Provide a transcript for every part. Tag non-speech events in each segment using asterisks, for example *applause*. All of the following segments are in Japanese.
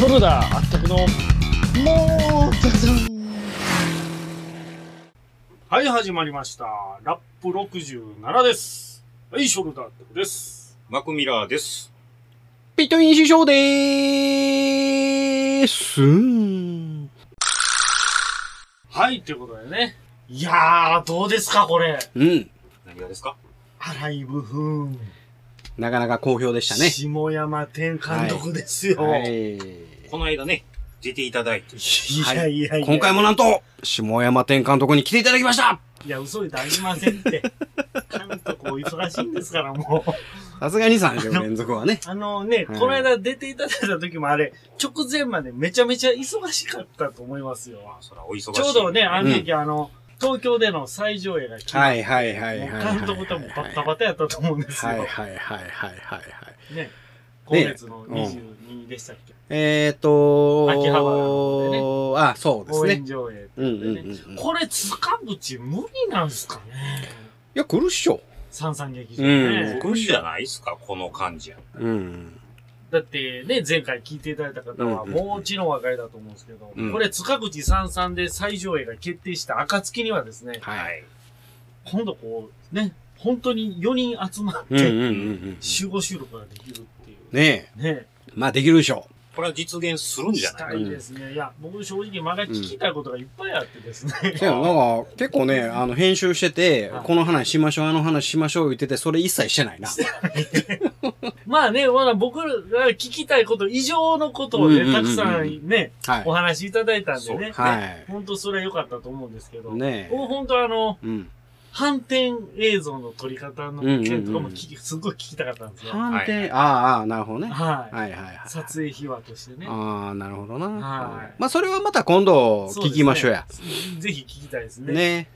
ショルダーあったくのもうザザンはい始まりましたラップ67ですはいショルダーあったくですマクミラーです。ピットイン師匠でーすん。はいということでねいやーどうですかこれうん。何がですか？荒井部分なかなか好評でしたね。下山天監督ですよ、、はいい。この間ね、出ていただいて。やいやいや今回もなんと、下山天監督に来ていただきましたいや嘘でありませんって監督お忙しいんですからもうさすがに3週連続はね。あのね、はいこの間出ていただいた時もあれ、直前までめちゃめちゃ忙しかったと思いますよ。まあ、そらお忙しい。ちょうどね、あの時、あの、東京での最上映が決まって、はいはいはい監督ともバッタバタやったと思うんですよ。はいはいはいはいはいはい。ね。今月の22でしたっけ、えーとー、秋葉原の方あ、そうです応援ね。上映ね。うんうんうん。いこれ、塚口無理なんすかねや、来るっしょ。三三劇場うんね。来るじゃないですか、この感じや。うん。だってね、前回聞いていただいた方は、もうちろんお分かりだと思うんですけど、うんこれ、塚口三三で最上映が決定した暁にはですね、はい。今度こう、ね、本当に4人集まって、うんうんうんうん。集合収録ができるっていう。ねえ。ね。まあできるでしょこれは実現するんじゃしないたいですね。いや、僕正直まだ聞きたいことがいっぱいあってですね。う。でもなんか、結構ね、あの、編集しててはい、この話しましょう、あの話しましょう言ってて、それ一切してないな。*laughs* まあね、まだ僕らが聞きたいこと以上のことをね、たくさんね、はいお。話しいただいたんでね。はい。本当それは良かったと思うんですけど。ね本当あの、うん。反転映像の撮り方の件とかも聞き、すごい聞きたかったんですよ。判定、はいああ、なるほどね。はい。はいはいはい。撮影秘話としてね。ああ、なるほどな。はいまあ、それはまた今度聞きましょうや。ぜひ聞きたいですね。ね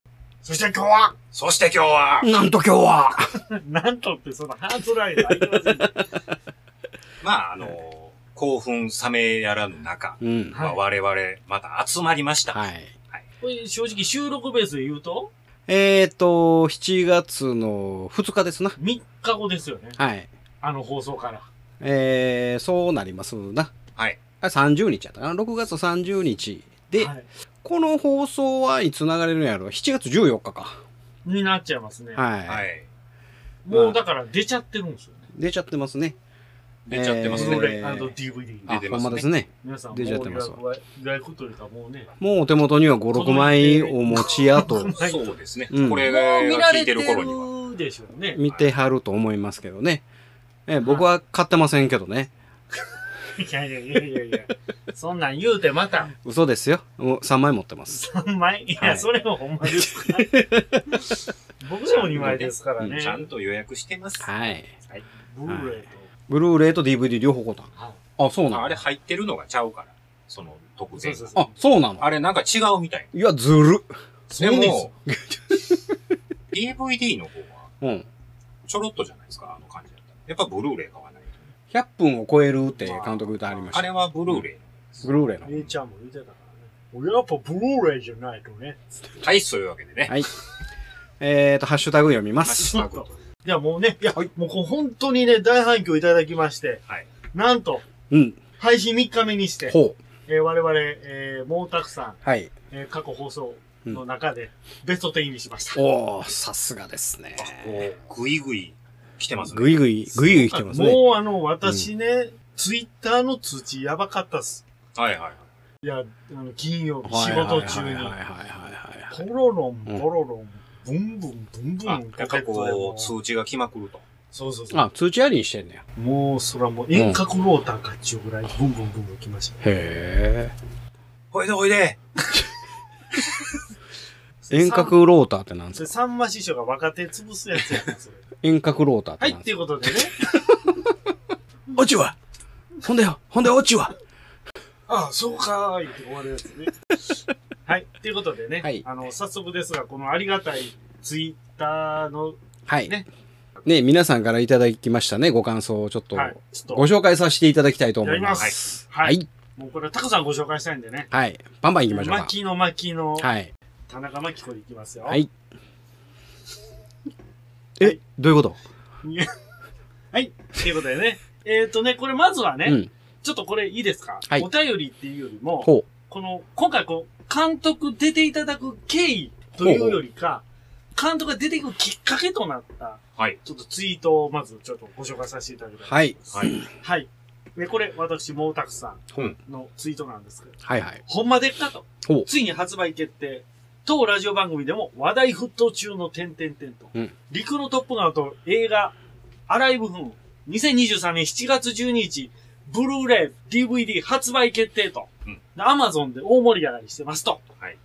そして今日は、そして今日は、なんと今日は、*laughs* なんとってそのハートラインがありません。*laughs* まあ、あの、興奮冷めやらぬ中、うん。まあ、我々、また集まりました。はい。これ正直収録ベースで言うと、えっと、7月の2日ですな。3日後ですよね。はい。あの放送から。えー、そうなりますな。はい。あ30日やったかな。6月30日で、はいこの放送はいつ流れるんやろ ?7 月14日か。になっちゃいますね。はい。はい。もうだから出ちゃってるんですよね。出ちゃってますね。出ちゃってますね。ブルーレイ &DVD。出てますねんまですね。皆さんもう出ちゃってますわ予約は予約というかもうね。もうお手元には5、6枚お持ちやとはいそうですね。うんこれが聞いてられてる頃には。るでしょうね。見てはると思いますけどね。え僕は買ってませんけどね。いやいやいやいやいや。そんなん言うてまた嘘ですよ。もう3枚持ってます。3枚？いや、はいそれもほんまですか僕でも2枚ですからね。ちゃんと予約してます。はい。ブルーレイと。ブルーレイと DVD 両方買ったんはいあ、そうなの？あれ入ってるのがちゃうから。その特典そうそうそうあ、そうなの？あれなんか違うみたい。いや、ずる。でそうですも、DVD *laughs* の方はうん。ちょろっとじゃないですか、あの感じだったら。やっぱブルーレイ買わないと。100分を超えるって監督言ってありました。あれはブルーレイ。ブルーレイの。A ちゃんも言ってたからね。やっぱブルーレイじゃないとね。はい、そういうわけでね。はい。えーと、ハッシュタグ読みまハッす。シュタグと。いや、もうね、いや、はいもうこう本当にね、大反響いただきまして、はいなんと、うん。配信3日目にして、ほう。えー我々、えーもうたくさん、はい。えー過去放送の中で、ベスト10入りしました。おー、さすがですね。こう、ぐいぐい来てますね。ぐいぐい、ぐいぐい来てますね。もうあの、私ね、ツイッターの通知やばかったっす。はいはい。いや、あの、金曜日、はい仕事中にはいはいはい、はいはい。ポロロン、うんポロロン、ブンブン、ブンブあ、ン、やっぱこう、通知が来まくると。そうそうそう。あ、通知ありにしてんねや。もう、そらもう遠隔ローターかっちゅうぐらい、ブンブンブンブン来ました。へほいでほいで。ー。*laughs* 遠隔ローターってなんですか？それ、さんま師匠が若手潰すやつやな、それ。遠隔ローターってはい、っていうことでね。*laughs* オチは？ほんでよ、ほんでオチは？ああ、そうかーいって終わるやつね。はい、っていうことでね。はいあの、早速ですが、このありがたいツイッターの、はい。ねね。皆さんからいただきましたね、ご感想をちょっとはい、っと、ご紹介させていただきたいと思いま。すは。はいい。もうこれ、たくさんご紹介したいんでね。はい。バンバン行きましょうか。牧野牧野、はい。田中真紀子でいきますよ。はい。えはい、どういうこと？はい。ということでね。えっ、とね、これまずはね、うん。ちょっとこれいいですか？はいお便りっていうよりも、ほこの、今回こう、監督出ていただく経緯というよりか、監督が出ていくきっかけとなった、はい。ちょっとツイートをまずちょっとご紹介させていただきたい。う。はい。はい。はい。で、これ、私、もうたくさうんんのツイートなんですけど、はいはい。ほんまでっかと。ほう。ついに発売決定。当ラジオ番組でも話題沸騰中の点々点と。うん陸のトップガンと映画、アライブフン、2023年7月12日、ブルーレイ、DVD 発売決定と。うんアマゾンで大盛り上がりしてますと。はい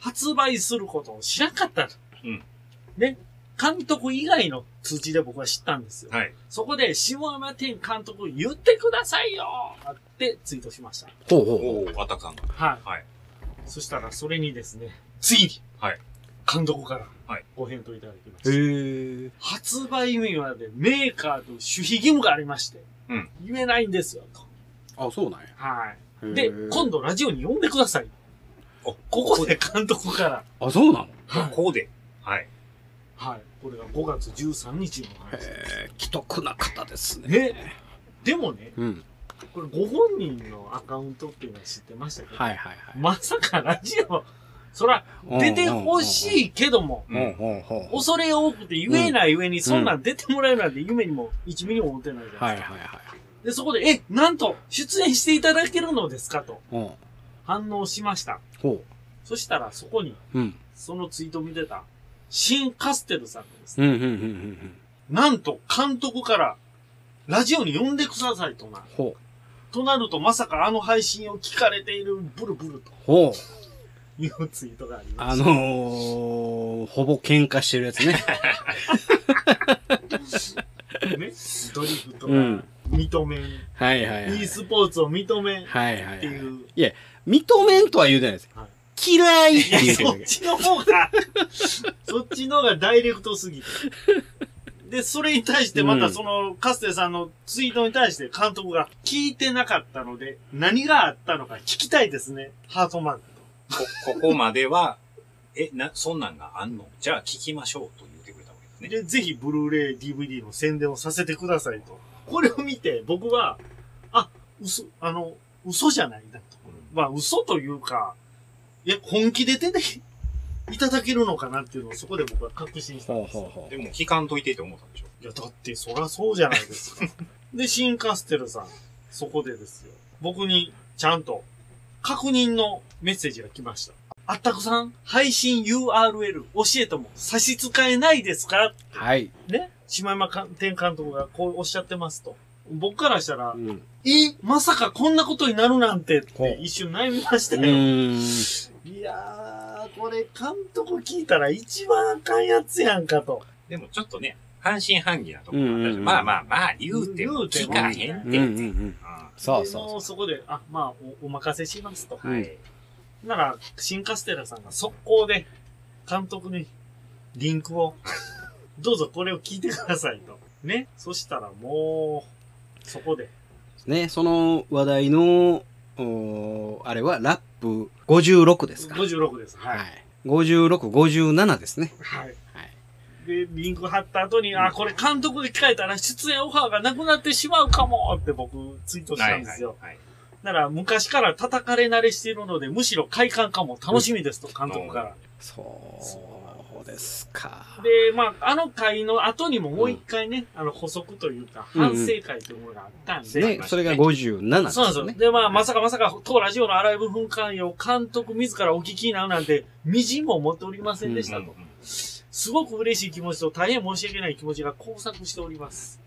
発売することを知らんかったと。うんね。監督以外の通知で僕は知ったんですよ。はい。そこで、下山天監督言ってくださいよってツイートしました。ほうほうほおお、あたくさんが。はい。はい。そしたら、それにですね、次に、はい。監督からはい、ご返答いただきまう。した。へえ。発売日までメーカーと守秘義務がありまして、うん言えないんですよ、と。あ、そうなんや。はい。へでー、今度ラジオに呼んでください。おここで監督から、あ、そうなの？はい。こうで。はい。はい。これが5月13日の話です。へえ、既得な方ですね。ね。でもね、うん。これご本人のアカウントっていうのは知ってましたけど、はいはいはい。まさかラジオ、そら、出てほしいけども。恐れ多くて言えない上に、そんなん出てもらえるなんて夢にも1ミリも思ってないじゃないですか。はいはいはい。で、そこで、え、なんと、出演していただけるのですかとうん。反応しました。ほそしたら、そこに、う。うん。そのツイートを見てた、シン・カステルさんがですね、うん、うん、うん、うん。なんと、監督から、ラジオに呼んでくださいとな。ほとなると、まさかあの配信を聞かれているブルブルう。ほう。というツイートがありまあした。のー、ほぼ喧嘩してるやつね。*laughs* ね、ドリフトがうん認めん、はいはいはい。e スポーツを認めんっはいはいはい。ていう。認めんとは言うてないです。はい嫌いって。そっちの方が、*laughs* そっちの方がダイレクトすぎて。で、それに対してまたその、カステさんのツイートに対して監督が聞いてなかったので、何があったのか聞きたいですね。ハートマークこ、ここまでは、え、な、そんなんがあんの？じゃあ聞きましょうと言ってくれたわけですと。ね。で、ぜひブルーレイ DVD の宣伝をさせてくださいと。これを見て、僕は、あ、嘘、あの、嘘じゃないなと。まあ、嘘というか、いや、本気で出ていただけるのかなっていうのをそこで僕は確信したんですよ。でも聞かんといてって思ったんでしょいや、だって、そらそうじゃないですか。*laughs* で、シンカステルさん、そこでですよ。僕に、ちゃんと、確認のメッセージが来ました。あったくさん、配信 URL 教えても差し支えないですかう。はい。ね島山天監督がこうおっしゃってますと。僕からしたらう、ん。え、まさかこんなことになるなんてって一瞬悩みましたうよ。いやー、これ監督聞いたら一番あかんやつやんかと。でもちょっとね、半信半疑なところがあったしうんうんうんまあまあまあ、言うても聞かへんって。うんうんうん。そうでもそうそそこで、あ、まあ、おお任せしますと。うんはい。なら、新カステラさんが速攻で、監督にリンクを、どうぞこれを聞いてくださいと。ね？そしたらもう、そこで、う。ね、その話題の、あれはラップ56ですか？56です。は。はいい。56、57ですね。はい。はい。で、リンク貼った後に、あ、これ監督で聞かれたら出演オファーがなくなってしまうかもって僕ツイートしたんですよ。はい。だから昔から叩かれ慣れしているので、むしろ快感かも楽しみですと、監督から。そうですか。で、まあ、あの回の後にももう一回ね、あの補足というか、反省会というものがあったんで、ね、それが57ですよねそうなんですよ。。で、まあ、まさかまさか、当ラジオのアライブ噴火を監督自らお聞きになるなんて、みじんも思っておりませんでしたと。すごく嬉しい気持ちと大変申し訳ない気持ちが交錯しております。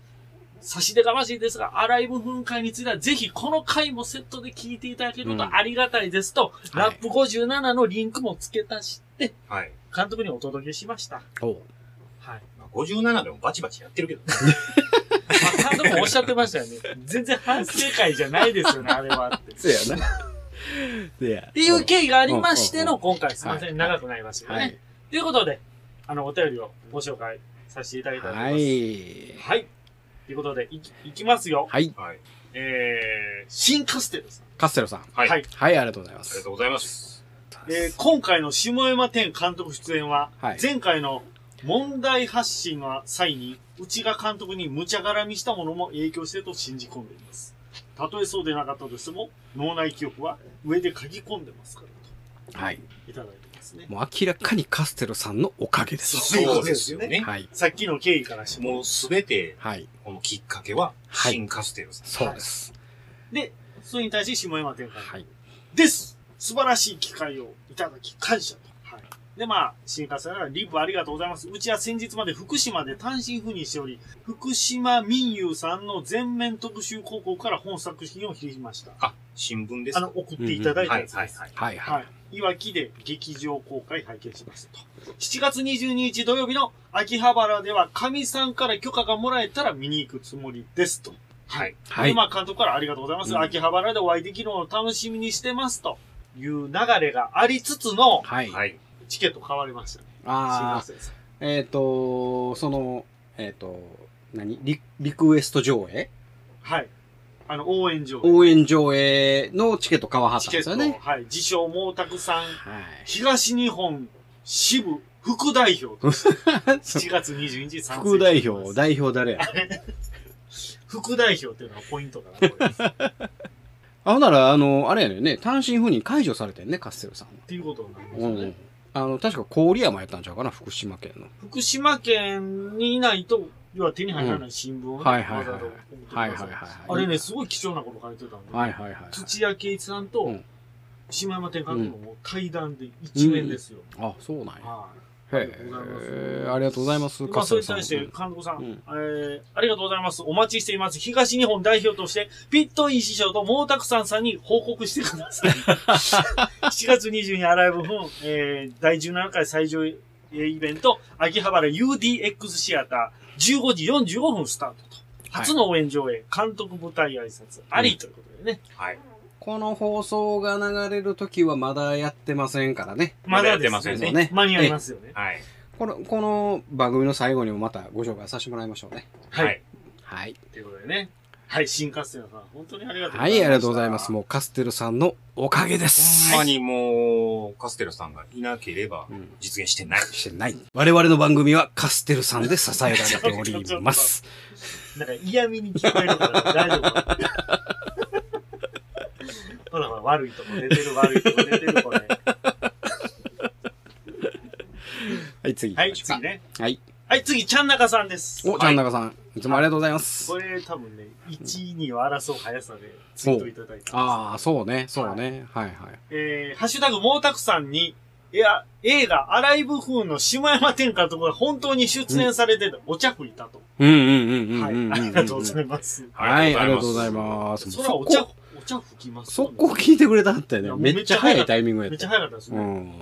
差し出がましいですが、アライブ噴火については、ぜひこの回もセットで聞いていただけるとありがたいですと、うんラップ57のリンクも付け足して、はい。監督にお届けしました。おうはい。まあ57でもバチバチやってるけど。*laughs* まあ、監督もおっしゃってましたよね。全然反省会じゃないですよね、*laughs* あれはって。そうやな。せや。っていう経緯がありましてのうん今回すいませはいん、長くなりましたけどね。はい。ということで、あの、お便りをご紹介させていただきたいと思いはます。い。はい。ということで、いき、いきますよ。はい。はい。えー、新カステルさん。カステロさん。はい。はありはい、ありがとうございます。がとうございます。えー、今回の下山天監督出演は、はい前回の問題発信の際に、内が監督に無茶絡みしたものも影響してると信じ込んでいます。たとえそうでなかったとしても、脳内記憶は上で書き込んでますからはい。と、いただいてますね。もう明らかにカステルさんのおかげです。そうですよね。はい。さっきの経緯からしても。もうすべて、はい。このきっかけは、はい新カステルさん。そうです。で、それに対して下山展開。はい。です素晴らしい機会をいただき感謝と。はい。で、まあ、新幹線はリップありがとうございます。うちは先日まで福島で単身赴任しており、福島民友さんの全面特集広告から本作品を引きました。あ、新聞ですか？あの、送っていただいたはいやつです。はいはい。はい。いわきで劇場公開拝見しましたと。7月22日土曜日の秋葉原では、神さんから許可がもらえたら見に行くつもりですと。はい。はい。でまあ、監督からありがとうございます。うん秋葉原でお会いできるのを楽しみにしてますという流れがありつつの、はい。はい。チケット変わりましたね。ああ、すいません。えっ、と、その、えっ、と、何？リリクエスト上映？はい。あの、応援上応援上映のチケット買わはったチケット、んですよね。はい。自称毛沢さん、はい。東日本支部副代表として、*laughs* 7月22日参戦副代表、代表誰や？*laughs* 副代表っていうのがポイントかな、これ。っあ、ほんなら、あの、あれやねんね、単身赴任解除されてんね、カステルさんは。ていうことになりますよね。うん。あの、確か郡山やったんちゃうかな、福島県の。福島県にいないと、要は手に入らない新聞をね、はいはいはいわざわざ送ってくださはいはいはいはいあれね、すごい貴重なこと書いてたんで、はいはいはい。土屋圭一さんとうん、島山天監督の対談で一面ですよ。あ、そうなんや。はい。へえ、ありがとうございます、まあ、それに対して、監督さん、うんえー、ありがとうございます。お待ちしています。東日本代表として、ピットイン師匠と毛沢さんさんに報告してください。*laughs* 7月22日アライブ分、えー、第17回最上映イベント、秋葉原 UDX シアター、15時45分スタートと。初の応援上映、監督舞台挨拶、ありということでね。はい。この放送が流れるときはまだやってませんからね。まだやってませんねね間に合いますよね。はい。この、この番組の最後にもまたご紹介させてもらいましょうね。はい。はい。はい。ということでね。はい、新カステラさん、本当にありがとうございます。はい、ありがとうございます。もうカステルさんのおかげです。ほんまにもう、カステルさんがいなければうん実現してない。してない。我々の番組はカステルさんで支えられております。*laughs* なんか嫌味に聞こえるから大丈夫。ほらほら、悪いとこ出てる、悪いとこ出てる、これ。はい、次行はい。次ね。はい。はい、次、ちゃんなかさんです。お、ちゃんなかさん、いつもありがとうございます。これ多分ね、1、2を争う速さでツイートいただいたんです。ああ、そうね、そうね。はいはい。えー、ハッシュタグ、毛沢さんに、いや、映画、アライブ風の下山天下とか本当に出演されてた、お茶吹いたと。うんうんうんうんはい。ありがとうございます。はい、ありがとうございます。それはお茶、速攻お茶吹きます速攻聞いてくれたんだよね。めっちゃ早いタイミングやめっちゃった。早かったですね。うん。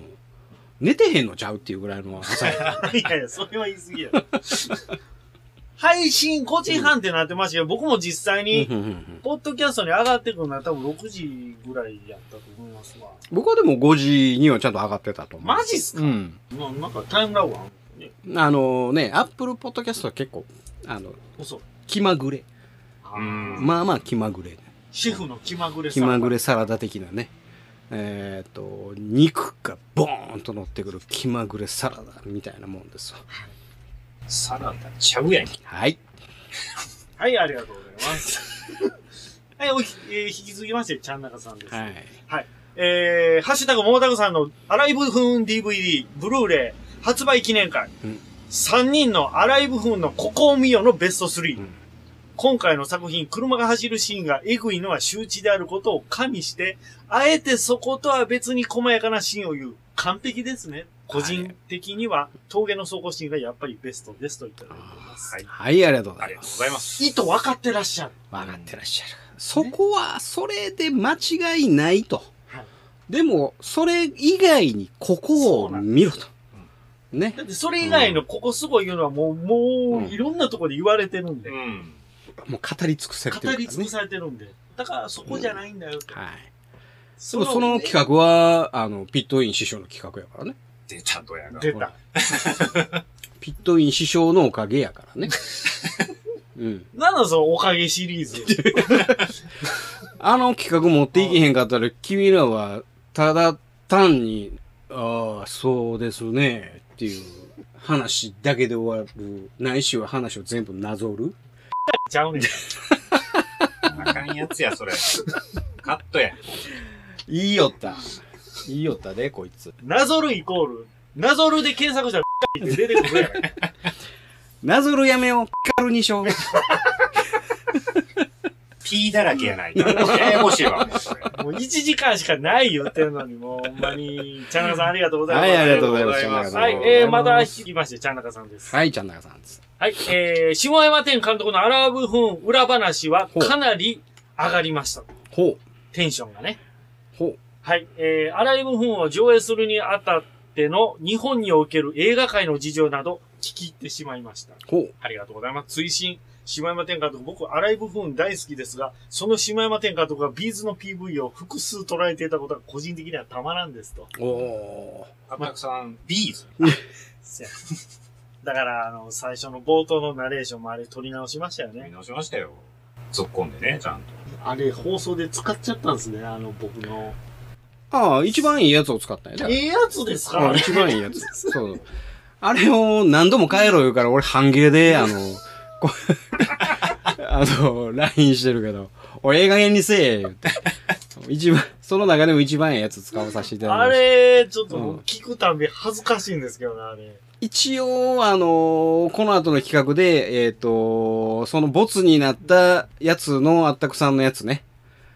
寝てへんのちゃうっていうぐらいの朝や。*laughs* いやいや、それは言い過ぎや。配信5時半ってなってましたけど、僕も実際に、ポッドキャストに上がってくるのは多分6時ぐらいやったと思いますわ。僕はでも5時にはちゃんと上がってたと思う。マジっすか？うん。まあなんかタイムラグあるね。あのね、アップルポッドキャストは結構、あの、嘘。気まぐれ。まあまあ気まぐれ。シェフの気まぐれ気まぐれサラダ的なね。えっ、と、肉がボーンと乗ってくる気まぐれサラダみたいなもんですわ。サラダちゃうやんけ。はい。はい、ありがとうございます。*laughs* はい、おひ、えー引き続きまして、ちゃんなかさんです。はい。えー、ハッシュタグ、モータグさんのアライブ風 DVD、ブルーレイ、発売記念会。うん3人のアライブ風のここを見よのベスト3。うん今回の作品、車が走るシーンがエグいのは周知であることを加味して、あえてそことは別に細やかなシーンを言う。完璧ですね。個人的には、峠の走行シーンがやっぱりベストですといただいています。はい。はい、ありがとうごありがとうございます。ざいます。意図分かってらっしゃる。分かってらっしゃる。そこは、それで間違いないと。はいでも、それ以外にここを見ろと。ねだ。ってそれ以外のここすごい言うのはもう、もうんう、いろんなところで言われてるんで。うん。もう語り尽くされてるからね。語り尽くされてるんで。だからそこじゃないんだよと。はい。でもその企画は、あの、ピットイン師匠の企画やからね。で、ちゃんとやが。出た。*laughs* ピットイン師匠のおかげやからね。*laughs* うん。なんだそのおかげシリーズ。あの企画持っていけへんかったら、*laughs* 君らは、ただ単に、ああ、そうですね、っていう話だけで終わる。ないしは話を全部なぞる。ちゃうねん。なんかかんやつや、それ。カットや。いいよった。いいよったで、こいつ。なぞるイコール、なぞるで検索したらって出てくるやん。なぞるやめよう。ピカルにしよう。P だらけやないか。ややこしいわ、もうそれ。もう1時間しかない言ってるのに、もうほんまに、ちゃんなかさんありがとうございます。はい、ありがとうございます。ありがとうございますはい、えー、また引きまして、ちゃんなかさんです。はい、ちゃんなかさんです。はい、えー、下山天監督のアラブフン裏話はかなり上がりました。ほう。テンションがね。ほう。はい、えー、アライブフーンを上映するにあたっての日本における映画界の事情など聞き入ってしまいました。ほう。ありがとうございます。追伸、下山天監督、僕、アライブフーン大好きですが、その下山天監督が B'z の PV を複数撮られていたことが個人的にはたまらんですと。おー。あたくさん、 B'z。*laughs* だから、あの、最初の冒頭のナレーションもあれ撮り直しましたよね。見直しましたよ。突っ込んでね、ちゃんと。あれ、放送で使っちゃったんですね、あの、僕の。ああ、一番いいやつを使ったんやね。ええやつですか？ああれ一番いいやつ。そう。あれを何度も帰ろう言うから、俺半切れで、あの、こ *laughs* あの、LINE してるけど、おい、ええ加減にせえ、言って。一番、その中でも一番ええやつ使わさせていただきまあした。れ、ちょっと聞くたんび恥ずかしいんですけどね、あれ。一応、あのこの後の企画で、えっ、と、そのボツになったやつのあったくさんのやつね。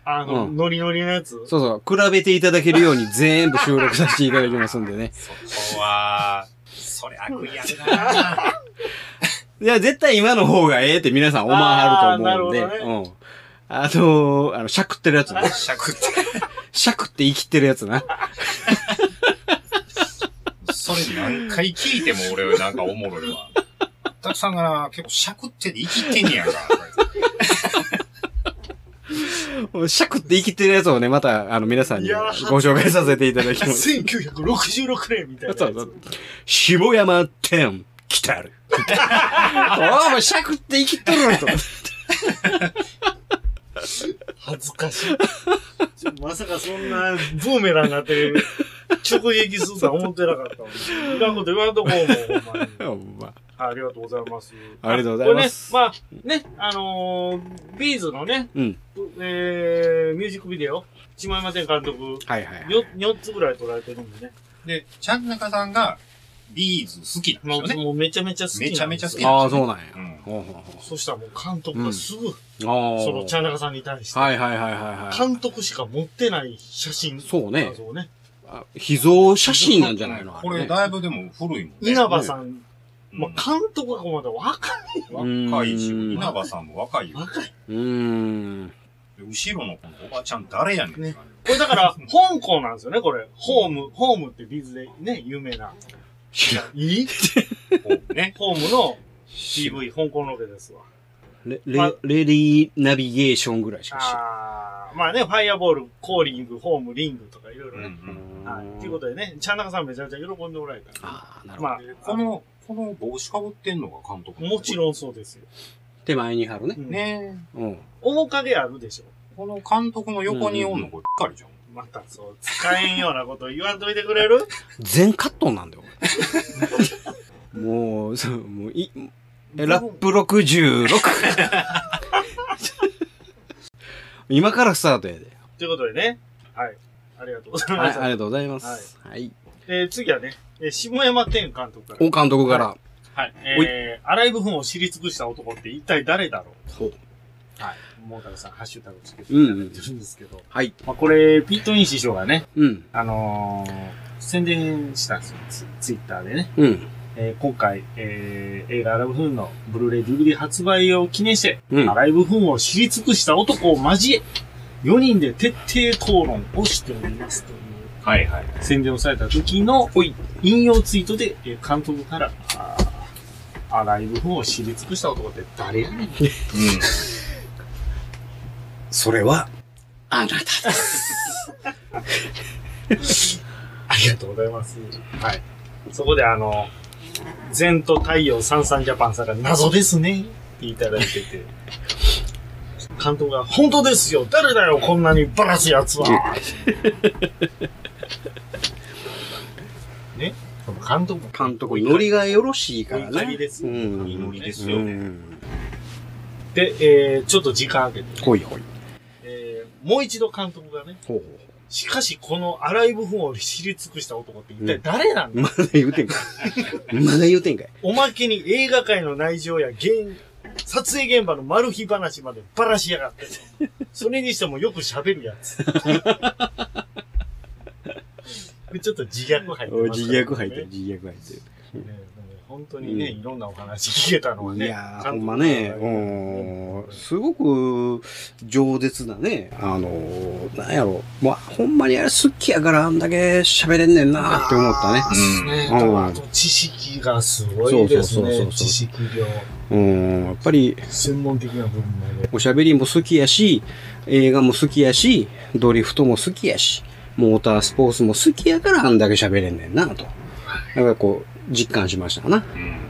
あの、うんノリノリのやつ？そうそう、比べていただけるように全部収録させていただきますんでね。*laughs* そこは、それ悪意あるな *laughs* いや、絶対今の方がええって皆さん思わはると思うんで。あーなるほうん。あのあの、しゃくってるやつね。尺って。*laughs* しゃくって生きてるやつな。それ何回聞いても俺なんかおもろいわ。*laughs* たくさんがな、結構尺ってで生きてんねやんか。しゃくって生きてるやつをね、また、あの、皆さんにご紹介させていただきます。1966年みたいなやつ。そうそう。下山天、来たる。お前、しゃくって生きとると。恥ずかしい。まさかそんなブーメランになって直撃するとは思ってなかったわ。いらんこと言わんとこうもん、*laughs* ほんまに。ありがとうございます。ありがとうございますこれね、まあ、ね、あのー、 B'z のね、うん。えー、ミュージックビデオ、下山天監督、はいはいはい。よ4つぐらい撮られてるんでね。で、ちゃんなかさんが、 B'z 好きなんですよね。もうめちゃめちゃ好きなんですよ。めちゃめちゃ好きああ、そうなんや。うんほうほうほそしたらもう監督がすぐ、うああ。その、ちゃんなかさんに対して、はいはいはいはいはい。監督しか持ってない写真。そうね画像ね。あ秘蔵写真なんじゃないの？これだいぶでも古いもんね。稲葉さん、うんまあ、監督がまだ若い。若いし、うん稲葉さんも若いよ。若い。うーん。で後ろのこのおばちゃん誰やねん。ねこれだから、香港なんですよね、これ。ホーム、ホームってビズでね、有名な。いい *laughs* ね。ホームの CV、香港ロケですわ。レまレレディーナビゲーションぐらいしか知らん。あー、まあね、ファイアボール、コーリング、ホーム、リングとかいろいろね。うんはい。ということでね、チャンナカさんめちゃめちゃ喜んでおられた。ああ、なるほど。まあ、この、この帽子かぶってんのが監督。もちろんそうですよ。手前に貼るね。うんねうん。面影あるでしょ。この監督の横におんのこれ、ばっかりじゃん。またそう、使えんようなこと言わんといてくれる？*laughs* 全カットンなんだよ、俺 *laughs* もう、そう、もう、い、えラップ66。今からスタートやで。ということでね、はい。ありがとうございはい、ます。ありがとうございます。はい。えー次はね、えー下山天監督から。お監督から。はい。えー、アライブフンを知り尽くした男って一体誰だろほう。うはい。モータルさん、ハッシュタグつけてうんうんいただいてるんですけど。はい。まあ、これ、ピットイン師匠がね、うん。あのー宣伝したんですよ。ツツイッターでね。うん。えー今回、えー映画アライブフンのブルーレイ DVD 発売を記念して、うんアライブフンを知り尽くした男を交え、4人で徹底討論をしておりますというはいはい。宣伝をされた時の引用ツイートで、えー監督から、あーアライブフンを知り尽くした男って誰やねん。うそれは、あなたです。*laughs* ありがとうございます。はい。そこであの、全と太陽三三ジャパンさんが謎ですね。っていただいてて、監督が、本当ですよ。誰だよこんなにバラすやつは。*laughs* ね？監督監督、ノリがよろしいからお怒りね。ですうん。いいノリですよね。うん。で、えー、ちょっと時間空けて、ほいほい。もう一度監督がね、ほうほしかしこのアライブフンを知り尽くした男って一体誰なん。まだ言うてんかい。まだ言うてんかい。おまけに映画界の内情や現、撮影現場のマル秘話までばらしやがって。それにしてもよく喋るやつ。*laughs* ちょっと自虐入ってます自虐入ってる、自虐入ってる。ね本当にね、いろんなお話聞けたのはね。いやほんまね、がうん、すごく、饒舌なね、あのー、なんやろ、まあ、ほんまにあれ好きやからあんだけ喋れんねんなって思ったね。うんね、うんあと知識がすごいですね。そうそうそうそう知識量。うん、やっぱり、専門的な部分まで。おしゃべりも好きやし、映画も好きやし、ドリフトも好きやし、モータースポーツも好きやからあんだけ喋れんねんなと。だからこう、実感しましたかな。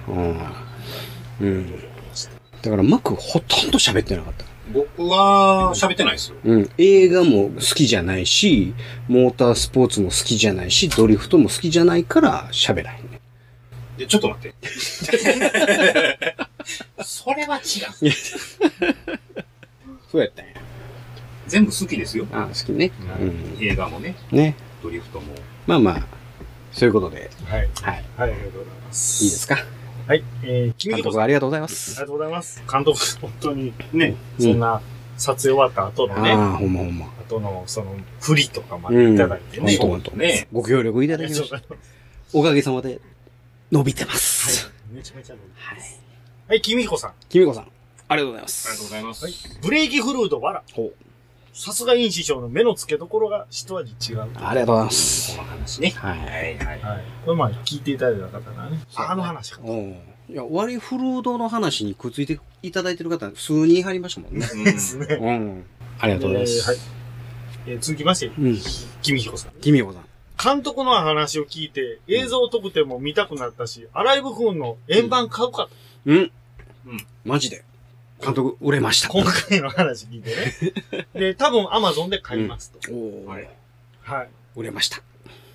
うんうん。うん。だから、マックほとんど喋ってなかった。僕は喋ってないですよ。うん。映画も好きじゃないし、モータースポーツも好きじゃないし、ドリフトも好きじゃないから喋らへんね。で、ちょっと待って。*laughs* それは違う。そうやったんや。全部好きですよ。あ好きね。うん。映画もね、ね。ドリフトも。まあまあ、そういうことで、はい。はい。はい、ありがとうございます。いいですか？はい。えー、君監彦さん。あ督ありがとうございまりす。がとうございます。監督、本当にね、うんそんな撮影終わった後のね、ああ、ほんまほんま。後のその振りとかまでいただいてね。うんほんとほんとね。ご協力いただきました。おかげさまで、伸びてます。はい。めちゃめちゃ伸びてはい。ます。はい、君彦さん。きみこさん、ありがとうございまありがとうす。ございます。はい。ブレーキフルードわら。ほう。さすがイン師匠の目の付けどころが一味違う。ありがとうございます。この話ね。はい。はいはい。はい。これまあ聞いていただいた方がね、あの話か。うん。いや、割りフルードの話にくっついていただいてる方、数人入りましたもんね。うんですね。うん。ありがとうございます。えーはい。えー続きまして、うん。君彦さん。きみこさん。監督の話を聞いて、映像特典も見たくなったし、アライブフーンの円盤買うかと。うん。うんマジで。監督、売れました。今回の話聞いてね。で、多分アマゾンで買いますと。おーはいはい。売れました。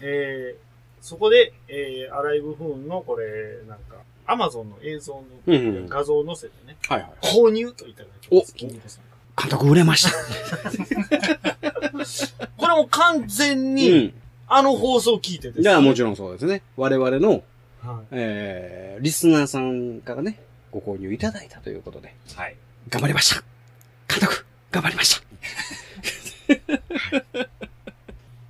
えー、そこで、えー、アライブフーンのこれ、なんか、アマゾンの映像うんうんの画像を載せてね、はいはい。購入といただきます。お監督、売れました。*laughs* これも完全うに、ん。あの放送を聞いてです、じゃあもちろんそうですね。我々の、はい。えー、リスナーさんからね、ご購入いただいたということで、はい。頑張りました。監督、頑張りました。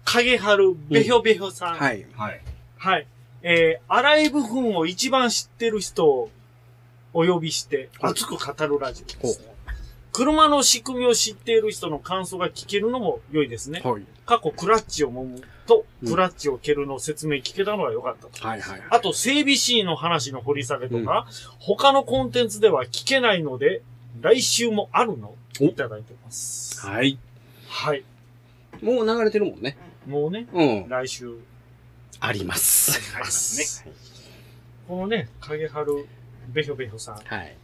影春べひょべひょさん。はい。はい。はい。えー、アライブフンを一番知ってる人をお呼びして、はい熱く語るラジオです、ね。車の仕組みを知っている人の感想が聞けるのも良いですね。はい。過去クラッチを揉むと、うんクラッチを蹴るの説明聞けたのが良かったと。はいはい。あと、整備シーンの話の掘り下げとか、他のコンテンツでは聞けないので、来週もあるの？おいただいてます。はい。はい。もう流れてるもんね。もうね、うん。来週、あります。ありますね。このね、影春べひょべひょさん。はい。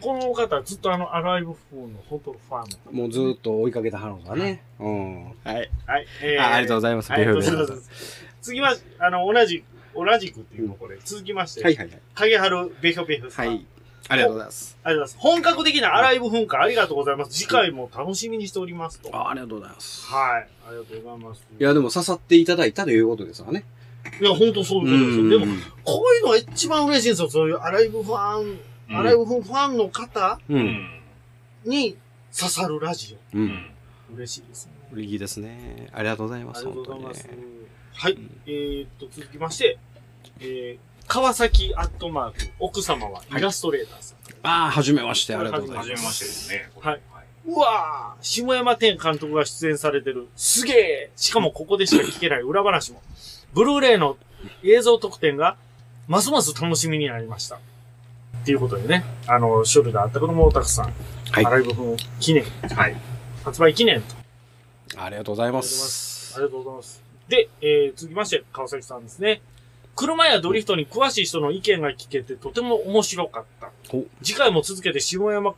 この方はずっとあの、アライブフーンの本当のファンの方もうずーっと追いかけたはるのがね。うん。はい。はい。えあありがとうございます。ありがとうございます。次は、あの、同じ、同じくっていうのこれ、続きまして、はいはいはい。影春べひょべひょさん。はい。ありがとうございます。ありがとうございます。本格的なアライブ噴火ありがとうございます。次回も楽しみにしておりますと。はあありがとうございます。い。ありがとうございます。いや、でも刺さっていただいたということですわね。いや、本当そういうことですよ。でも、うんこういうのが一番嬉しいんですよ。そういうアライブファン、アライブファンの方。に刺さるラジう。うん。嬉しいですね。いいですね。ありがとうございます。ありがとうございます。はい。うんえーっと、続きまして、えー、川崎アットマーク、奥様はイラストレーターさん。ああ、はじめまして。ありがとうございます。はじめましてですね。はい。うわー下山天監督が出演されてる。すげえしかもここでしか聞けない裏話も。ブルーレイの映像特典が、ますます楽しみになりました。っていうことでね、あの、ショルダーあった子供たくさん、はいアライブ風記念、はい。発売記念と。ありがとうございます。ありがとうございます。で、えー、続きまして、川崎さんですね。車やドリフトに詳しい人の意見が聞けてとても面白かった。ほ、次回も続けて下山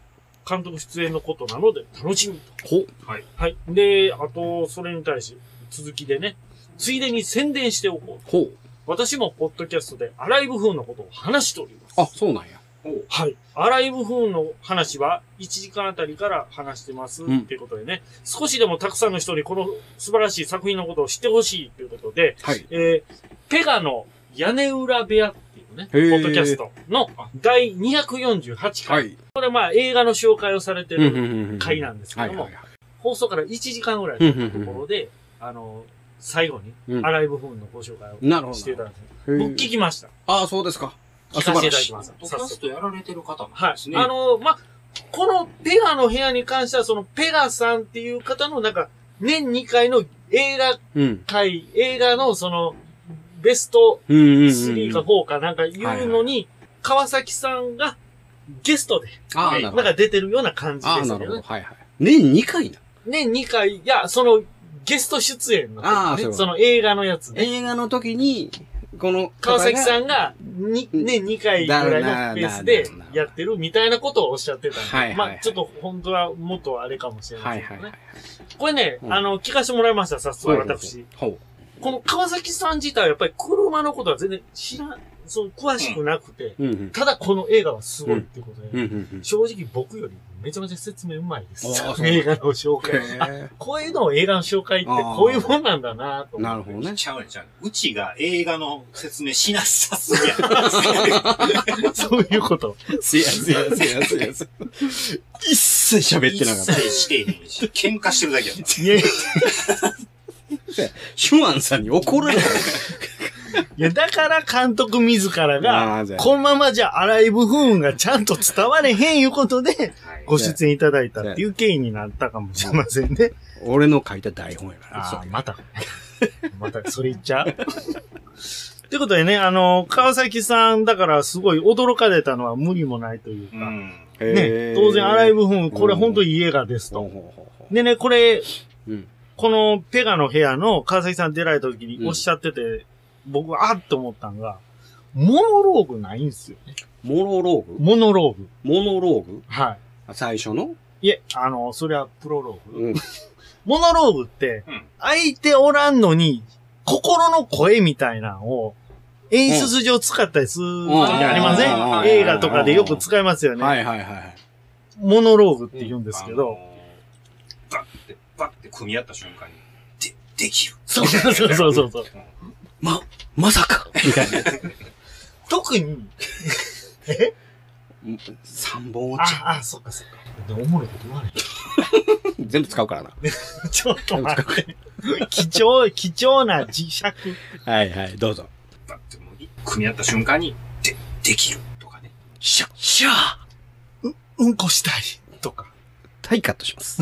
監督出演のことなので楽しみと。ほ、はい。はい。で、あと、それに対し、続きでね、ついでに宣伝しておこう。ほう。私もポッドキャストでアライブ風のことを話しております。あ、そうなんや。はい。アライブフーンの話は1時間あたりから話してますうんっていうことでね、少しでもたくさんの人にこの素晴らしい作品のことを知ってほしいということで、はい。えー、ペガの屋根裏部屋っていうね、ポッドキャストの第248回。はい。これまあ映画の紹介をされてるる回なんですけども。放送から1時間ぐらいのところで、あの、最後にうんアライブフーンのご紹介をしていただいて、へー僕聞きました。ああ、そうですか。あ聞かせていただきます。ポッドキャストやられてる方なんはい。ですね。あの、ま、このペガの部屋に関しては、そのペガさんっていう方のなんか、年2回の映画うん。会、映画のその、ベストうんうんうん。3か4かなんかいうのに、川崎さんがゲストで、ああ、はいなんか出てるような感じああ、ですよねなるほど。。はいはい。年2回な。年2回、いや、その、ゲスト出演の時ね、あその映画のやつね。映画の時に、この川崎さん。んが、に、年2回ぐらいのペースでやってるみたいなことをおっしゃってたんで、はいはいはいまあちょっと本当はもっとあれかもしれなはいいですけどね。はいはい。これね、うんあの、聞かせてもらいました、早速私。ほう。この川崎さん自体はやっぱり車のことは全然知らん、そう、詳しくなくて、うんうん。ただこの映画はすごいってことで、うんうんうん。正直僕よりめちゃめちゃ説明うまいです映画の紹介。こういうのを映画の紹介ってこういうもんなんだなと思って。なるほどね。ちゃうちゃううちが映画の説明しなさすぎや。*laughs* そういうこと。すやすやすやすやす。一切喋ってなかった。一切してへんし。喧嘩してるだけやった。いやい *laughs* シュワンさんに怒られた。や、だから監督自らあがこのままじゃアライブフーンがちゃんと伝われへんいうことで、はいご出演いただいたっていう経緯になったかもしれませんね。俺の書いた台本やから。あまた。また、それ言っちゃう？ってことでね、あの、川崎さん、だからすごい驚かれたのは無理もないというか、うん。ね、当然アライブフーン、これ本当にいい映画ですと。でね、これ、う。うん。このペガの部屋の川崎さん出られた時におっしゃってて、僕はあっと思ったんが、モノローグないんですよね。モノローグ？モノローグ。モノローグ？は最初の？い。いえ、あの、それはプロローグ。うん。*laughs* モノローグってうん、相手おらんのに、心の声みたいなのを、演出上使ったりする時ありませうんん映画とかでよく使いますよね。はいはいはい。モノローグって言うんですけど。あのー。バッて、バッて組み合った瞬間に、で、できる。そうそうそうそうそうそう。*laughs* ま、まさかみたいな。*laughs* 特に、*laughs* え？三本落ち。あ、あ、そっかそっか。でおもろいこと言われ *laughs* 全部使うからな。ちょっと待って。貴重、貴重な磁石。はいはい、どうぞ。バッてもう組み合った瞬間に、で、できる。とかね。しゃ、しゃーうんこしたい。とか。はい、カットします。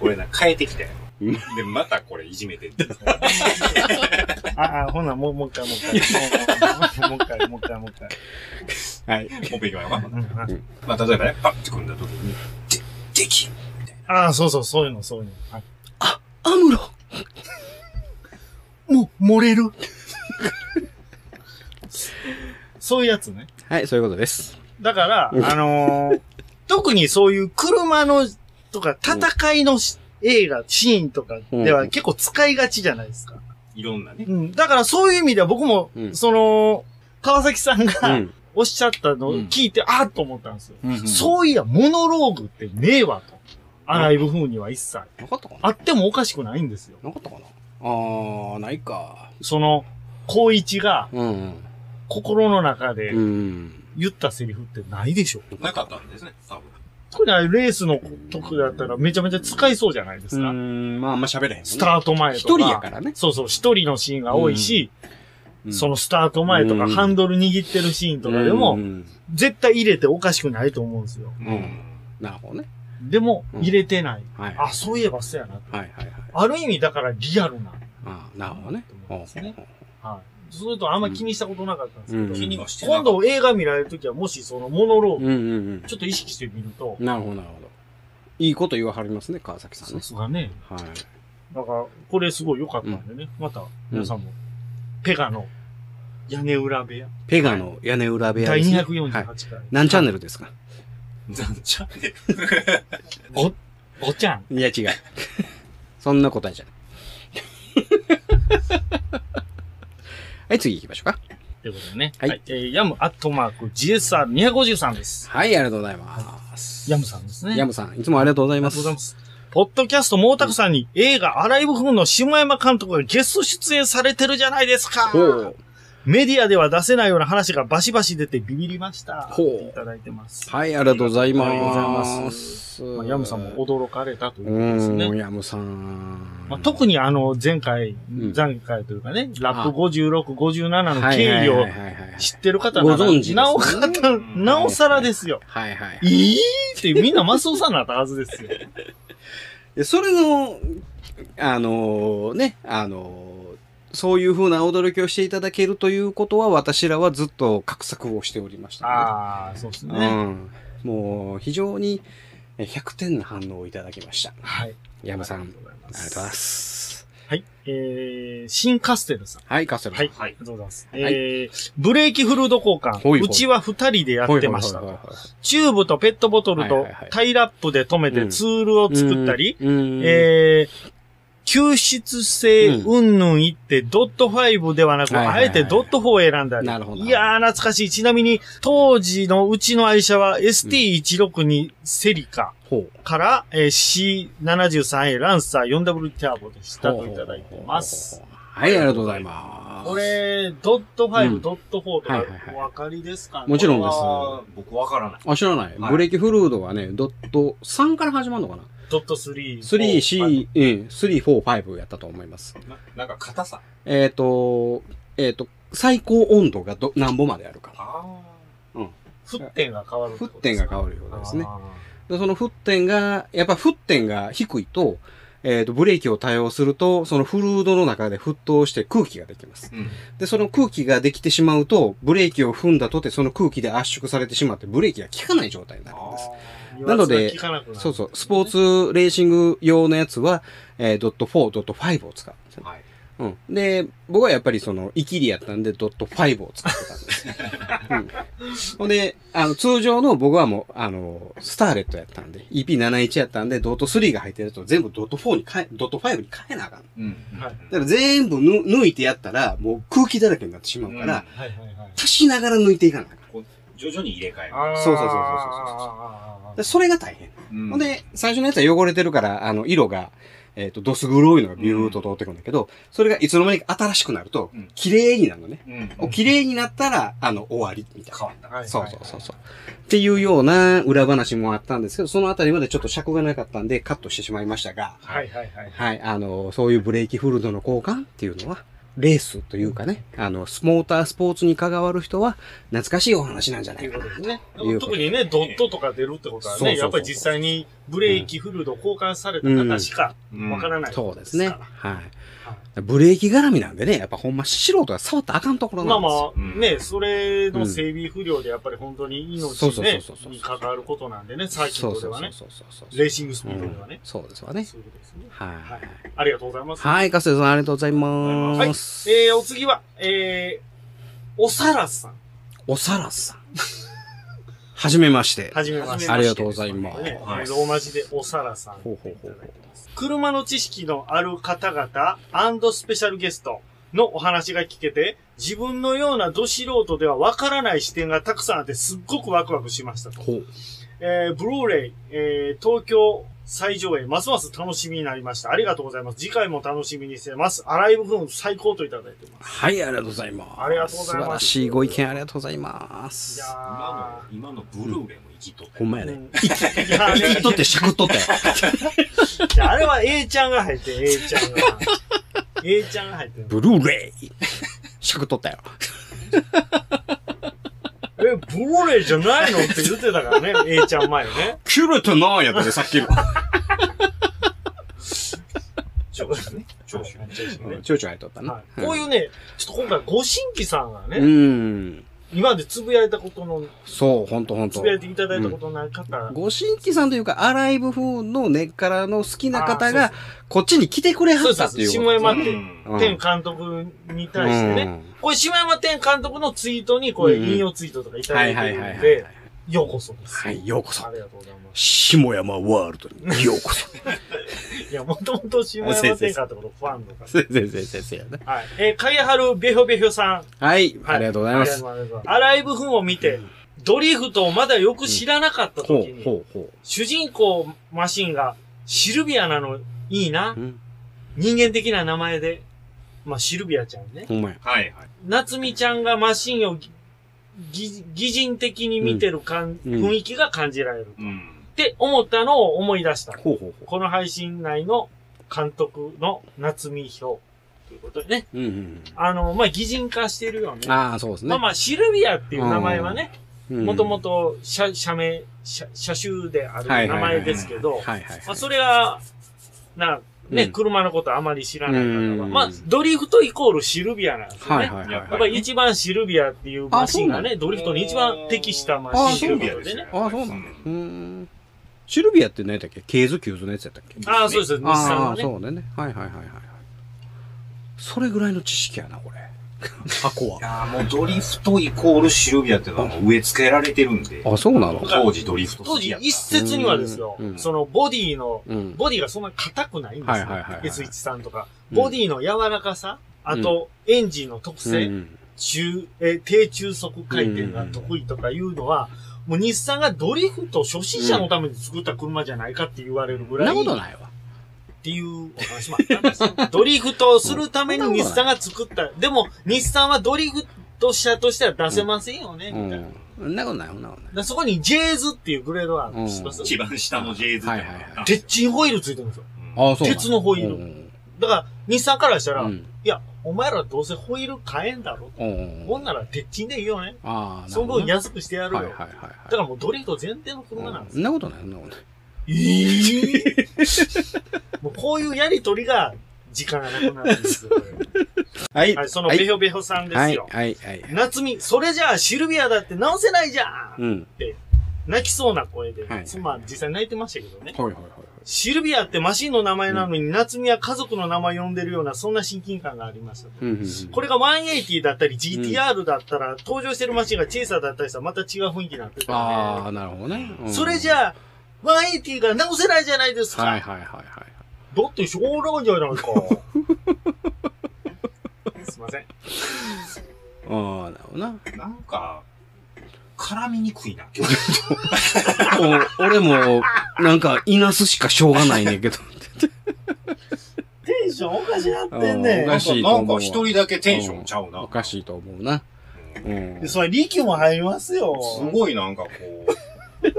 俺な、変えてきたよ。う *laughs* んで、またこれいじめてんあ、あ、ほな、もう、もう一回、もう一回。もう一回、もう一回、もう一回。はい。もう一回いきましょうか。うんうんまあ、例えばね、パッて組んだ時に、で、できる。ああ、そうそう、そういうの、そういうの。はいアムロ *laughs* もう、漏れる。そういうやつね。はい、そういうことです。だから、あのー特にそういう車の、とか、戦いのし映画、シーンとかではうん結構使いがちじゃないですか。いろんなね。うん。だからそういう意味では僕も、うんその、川崎さんうがん。おっしゃったのを聞いて、あーっと思ったんですよ。うんそういや、モノローグってねえわと。アライブ風には一切。なかったかな？あってもおかしくないんですよ。なかったかな？あー、ないか。その、光一がうん。心の中でうん。言ったセリフってないでしょ。なかったんですね、多分。これレースの時だったらめちゃめちゃ使いそうじゃないですか。うん、まああんま喋れへんね。スタート前とか。一人やからね。そうそう、一人のシーンが多いし、うんそのスタート前とかうんハンドル握ってるシーンとかでも、うん。絶対入れておかしくないと思うんですよ。うんなるほどね。でも、うん入れてない。はい。あ、そういえばそうやなと。はいはいはい。ある意味だからリアルな。あーなるほどね。と思うんですねほうそれとあんま気にしたことなかったんですけど、うん気にはして今。度映画見られるときはもしそのモノローグ、ううんうんちょっと意識してみるとう、ん。なるほどなるほど。いいこと言わはりますね、川崎さんさね。すがね、はい。だから、これすごい良かったんでね、また皆さんも、ペガの屋根裏部屋、ペガの屋根裏部屋第ですね。248はい。回。何チャンネルですか？なんちゃうね。ご、ごちゃん。いや違う。そんな答えじゃない。はい、次行きましょうか。ということでね。はいえーヤムアットマーク GSR253 です。はい、ありがとうございます。ヤムさんですね。ヤムさん、いつもありがとうございますありがとうござい。ます。ポッドキャスト毛沢さんに映画アライブ風の下山監督がゲスト出演されてるじゃないですか。ほう。メディアでは出せないような話がバシバシ出てビビりました。ほういただいてます。はい、ありがとうございます。ありがとうございますまあ、ヤムさんも驚かれたといううことですね。ヤムさん。まあ、特にあの、前回、ん前回というかね、ラップ56、57のはい経緯を知ってる方なら、ご存知ですねなおかた、*laughs* なおさらですよ。はいはい。いいってみんなマスオさんになったはずですよ。*laughs* でそれの、あのね、あのそういう風な驚きをしていただけるということは、私らはずっと画策をしておりました、ああ、そうですね。うん。もう、非常にえ100点の反応をいただきました。はい。ヤムさん、あありりがとうございますがとうございます。はい。えー、シンカステルさん。はい、カステルさん。はい。ありがとうございます。はいえー、ブレーキフルード交換。ほいほいうちは二人でやってましたチューブとペットボトルとタイラップで止めてツールを作ったり、うん、うんえー、吸湿性うんうんぬん言って、ドット5ではなく、はいはいはいあえてドット4を選んだり。なるほどいやー、懐かしい。ちなみに、当時のうちの愛車は ST162 セリカ。から、えー C73A ランサー 4W ターボでしたといただいてます。。はい、ありがとうございます。これ、ドット5、うんドット4とかはいはいはいお分かりですか？ねもちろんです僕わからない。あ、知らない。はいブレーキフルードはね、ドット3から始まるのかな？ドット3。?3、C、うん、3、4、5やったと思います。ななんか硬さ。えっ、と、えっ、と、最高温度がど、何ぼまであるか。あ沸点が変わる沸。点が変わるようですね。あでその沸点が、やっぱ沸点が低いと、えっ、と、ブレーキを多用すると、そのフルードの中で沸騰して空気ができます。ーうん。で、その空気ができてしまうと、ブレーキを踏んだとて、その空気で圧縮されてしまって、ブレーキが効かない状態になるんです。ーなのでそうそう。スポーツレーシング用のやつは、えー、ドット4、ドット5を使うんですよ。はい。うん。で、僕はやっぱりその、イキリやったんで、ドット5を使ってたんです。*laughs* うん。ほんで、あの、通常の僕はもう、あの、スターレットやったんで、EP71 やったんで、ドット3が入ってると全部ドット4に変え、ドット5に変えなあかん。うん。はいだから全部ぬ抜いてやったら、もう空気だらけになってしまうから、うんはいはいはい。足しながら抜いていかなあかん。徐々に入れ替える。そうそうそうそうそうそれが大変。うんほんで、最初のやつは汚れてるから、あの、色が、えっ、と、ドス黒いのがビューッと通ってくるんだけど、それがいつの間にか新しくなるとうん、綺麗になるのね。うん。綺麗になったら、あの、終わり、みたいな。変わった。はいそうそうそうそう。っていうような裏話もあったんですけど、そのあたりまでちょっと尺がなかったんでカットしてしまいましたが、はいはいはい。はい、あの、そういうブレーキフルドの交換っていうのは、レースというかね、あの、スモータースポーツに関わる人は、懐かしいお話なんじゃなといかな。ことですね特にね、ドットとか出るってことはね、そうそうそうやっぱり実際にブレーキフルード交換された方しかうんわからない。そうですね。はい。ブレーキ絡みなんでね、やっぱほんま素人が触ったらあかんところまあなんですよ。まあ、うんね、それの整備不良でやっぱり本当に命そうそうねそうそうそうに関わることなんでね、サーキッそうトではね、そうそうそうそう。レーシングスピうんードではね。そうですわね。そうですね。ははいい。。ありがとうございます。はい、カステさんありがとうございはい。ます。えー、お次は、えー、おさらさん。おさらさん。はじめまして。はじめまして。ありがとうございますねはいローマ字でおさらさん。ほうほうほうほう車の知識のある方々スペシャルゲストのお話が聞けて、自分のようなど素人ではわからない視点がたくさんあってすっごくワクワクしましたと。ほう。えー、ブルーレイ、えー、東京最上映、ますます楽しみになりました。ありがとうございます。次回も楽しみにしてます。アライブフーン最高といただいてます。はい、ありがとうございます。ありがとうございます素晴らしいご意見ありがとうございます。いや今の、今のブルーレイも生きとったほんまやね。生きとって尺取ったあれは A ちゃんが入ってる、A ちゃんが。A ちゃんが入ってる。ブルーレイ。尺取ったよ。え、ブルーレイじゃないのって言ってたからね、A ちゃん前ね。切れてないやったね、さっきの。長州ね。長州。ねちょいちょい入っとったな。はい、こういうね、ちょっと今回ご新規さんがね、うん。今までつぶやいたことの、そう、ほんとほんと。つぶ。やいていただいたことのない方、ご新規さんというか、アライブ風の根っからの好きな方があ、こっちに来てくれはそうったそうそう、下っていうこと。山店、うんう。ん。店監督に対してね、これ下山店監督のツイートにこれうん引用ツイートとかいたはいだいてはいはいはい。るんで、ようこそです。はい、ようこそあ。りがとうございます。下山ワールドにようこそ。*laughs* いや、もともと下山天下ってことファンとか。*laughs* 先生、先生、先生ね。はい。えー、かやはるべひょべひょさん。はい、はいありがとうございます。ありがとうございます。アライブフンを見て、ドリフトをまだよく知らなかった時に、ほう、ほ主人公マシンがシルビアなのいいなう。う。ん。人間的な名前で。まあ、シルビアちゃんね。ほんまや。はいはい。夏美ちゃんがマシンを擬人的に見てる感、うん雰囲気が感じられる。うん。って思ったのを思い出した。ほうほうほこの配信内の監督の夏美表ということでね。う。うんうんあの、まあ、擬人化してるよねうん。。ああ、そうですね。まあまあ、シルビアっていう名前はね、うんもともと社、社名、社、社種である名前ですけど、はいはいはい。まあ、それが、な、ね、うん車のことあまり知らない方は、うんまあ、ドリフトイコールシルビアなんですよね。はいはいはい。ややっぱり一番シルビアっていうマシンがね、ドリフトに一番適したマあシンということでね。ああ、そうな。シルビアって何やったっけ？ケーズキューズのやつやったっけ？ああ、そうです、日産ああ、のね。そうだね。はいはいはいはいはい。それぐらいの知識やな、これ。*laughs* 箱いは。やーもうドリフトイコールシルビアっていうのはもう植え付けられてるんで。あ、そうなの？当時ドリフト当時一説にはですよ、うんそのボディの、うん。ボディがそんな硬くないんですよ。はいはいはいはい S13 とか。うんボディの柔らかさ、あと、エンジンの特性、うん中、えー低中速回転が得意とかいうのは、もう日産がドリフト初心者のために作った車じゃないかって言われるぐそんならい。ことないわ。っていうお話もあったんですよ。ドリフトをするために日産が作った。でも、日産はドリフト車としては出せませんよね、みたいな。そんなことない、そんなことない。らそこにジェーズっていうグレードがあるんです。うん知ってます？一番下のジェイズはいはいはい鉄鎮ホイールついてるんですよ。ああ、そう鉄のホイールル。だから、日産からしたら、いうん。や、お前らどうせホイール買えんだろ。うん。ほんなら鉄鎮でいいよね。ああ、その分や安くしてやるよ。はいはいはいはい。だからもうドリフト前提の車なんですそんなことない、そんなことない。ええ *laughs* もうこういうやりとりが時間がなくなるんですよ。はい。はい、そのベヒョベヒョさんですはい、よ。はい、はい。夏美、それじゃあシルビアだって直せないじゃんうん。泣きそうな声で、はいまあ実際泣いてましたけどね。はいはいはい。シルビアってマシンの名前なのに、夏美は家族の名前呼んでるような、そんな親近感がありましたと。うんうんうん。これが180だったり GTR だったら、登場してるマシンがチェイサーだったりしたらまた違う雰囲気になってたああ、んなるほどね。で、それじゃあ、180が直せないじゃないですか。はいはいはいはい。だってしょうがないじゃないか。*laughs* すいません。ああ、なるほどな。なんか、絡みにくいな、今日。お俺も、なんか、いなすしかしょうがないねんけど。テンションおかしなってんうんねおかしいと思うわなんか一人だけテンションちゃうな。おかしいと思うな。うんで、。それ力も入りますよ。すごいなんかこう、*laughs*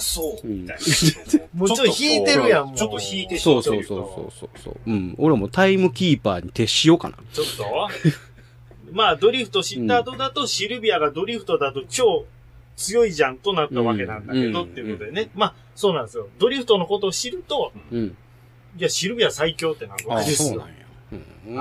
そう、うんみたいな。もうちょっと引いてるやんもうちょっと引いてしそうそうそうそうそうそう。うん。俺もタイムキーパーに徹しようかな。ちょっとまあ、ドリフト知った後だと、シルビアがドリフトだと超強いじゃんとなったわけなんだけど、うんっていうことでね。まあ、そうなんですよ。ドリフトのことを知ると、うん。いや、シルビア最強ってなるわけですよそうなん。や。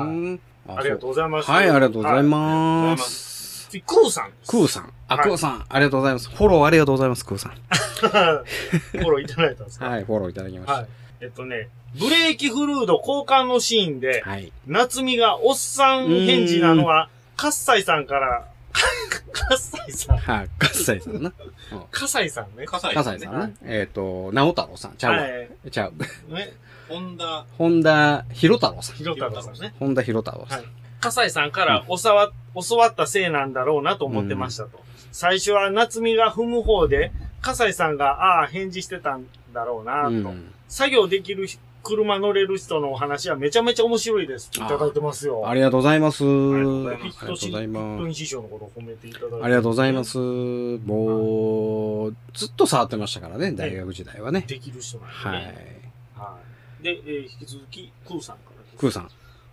うん。ありがとうございます。はい、ありがとうございはます。次クーさん。クーさん。あ、はいクーさん。ありがとうございます。フォローありがとうございます、クーさん。*laughs* フォローいただいたんですか？はい、フォローいただきましはい。えっとね、ブレーキフルード交換のシーンで、た。はい。夏美がおっさん返事なのは、カッサイさんから、カッサイさん。はい、カッサイさんな。カサイさんね。カサイさんな。えっと、直太郎さん。ちゃうわ。はい。ちゃう。ね、ホンダ、本田博太郎さん。ひろたろさんね。本田博太郎さんはい。。笠井さんから教わ、教わったせいなんだろうなと思ってましたと。最初は夏美が踏む方で、笠井さんが、ああ、返事してたんだろうなと。うん作業できる車乗れる人のお話はめちゃめちゃ面白いですいただいてますよ。ありがとうございます。ありがとうございますピットシありがとうございピットイまン師匠のことを褒めていただいて。す。ありがとうございます。もう、ずっと触ってましたからね、大学時代はね。できる人なんではね。い。はい。で、えー引き続き、クーさんからです。クーさん。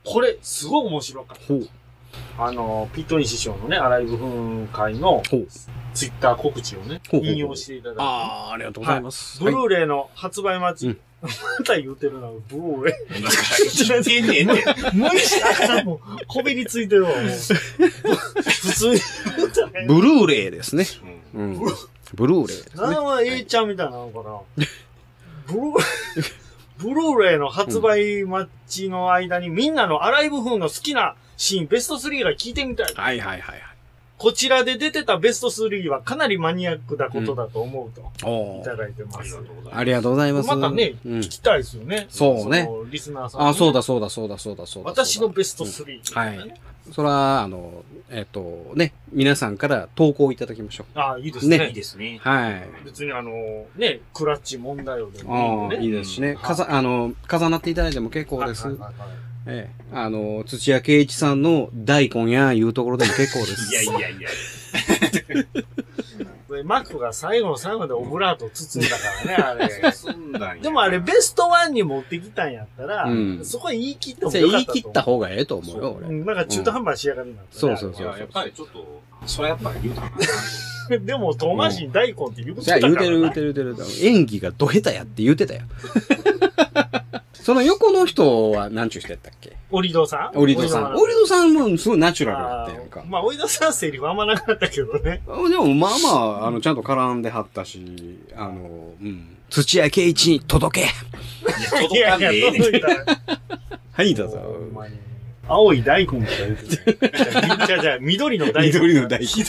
これ、すごい面白かった。ほう。あの、ピットイン師匠のね、アライブ分会のほう。ツイッター告知をね、引用していただいて。ああ、ありがとうございます。ブルはいーレイの発売待ち。うんまた言うてるな、ブルーレイ。だから、言ってんねんって。無理したらもう、こびりついてるわ、もう。普通に。ブルーレイですね。ブルーレイね。名前は A ちゃんみたいなのかな。*laughs* ブルーレイ、ブルーレイの発売待ちの間にみんなのアライブ風の好きなシーン、ベスト3が聞いてみたい。はいはいはいはい。こちらで出てたベスト3はかなりマニアックなことだと思うと、おいただいてあます。りがとうございます。ありがとうございます。またね、うん聞きたいですよね。そうねのリスナーさん、ね。あ、そうだそうだそうだそうだそうだ。私のベスト3、はい。それは、あの、えっ、と、ね、皆さんから投稿いただきましょああ、いいですね。ねいいですね。う。はい。別にあの、ね、クラッチ問題をでもいいああ。いいですしね。はいかざ、あの、重なっていただいても結構です。はいはいはいはいええ。あの、土屋圭一さんの大根やいうところでも結構です。いやいやいや。*laughs* マックが最後の最後までオブラート包んだからね、*laughs* あれ。そんなんやでもあれベストワンに持ってきたんやったら、うんそこは言い切ってもそれよかったと思う。言い切った方がええと思うよ、俺。うんなんか中途半端な仕上がりになったね、そうそうそういや、やっぱりちょっと、それはやっぱり言うたかな。*laughs* でも、遠回しに大根って言うじゃあ言うてる言うてる言うてる。演技がド下手やって言うてたよ。*laughs* その横の人は何ちゅう人やったっけ？オリドさん？オリドさん。オリドさんもすごいナチュラルだったやんか。まあ、オリドさんセリフあんまなかったけどね。でも、まあまあ、あの、ちゃんと絡んではったし、あの、うん。土屋圭一に届け届かんでえはい、どうぞ。青い大根とか言うてたよじゃあじゃあ、緑の大根。緑の大根。じゃ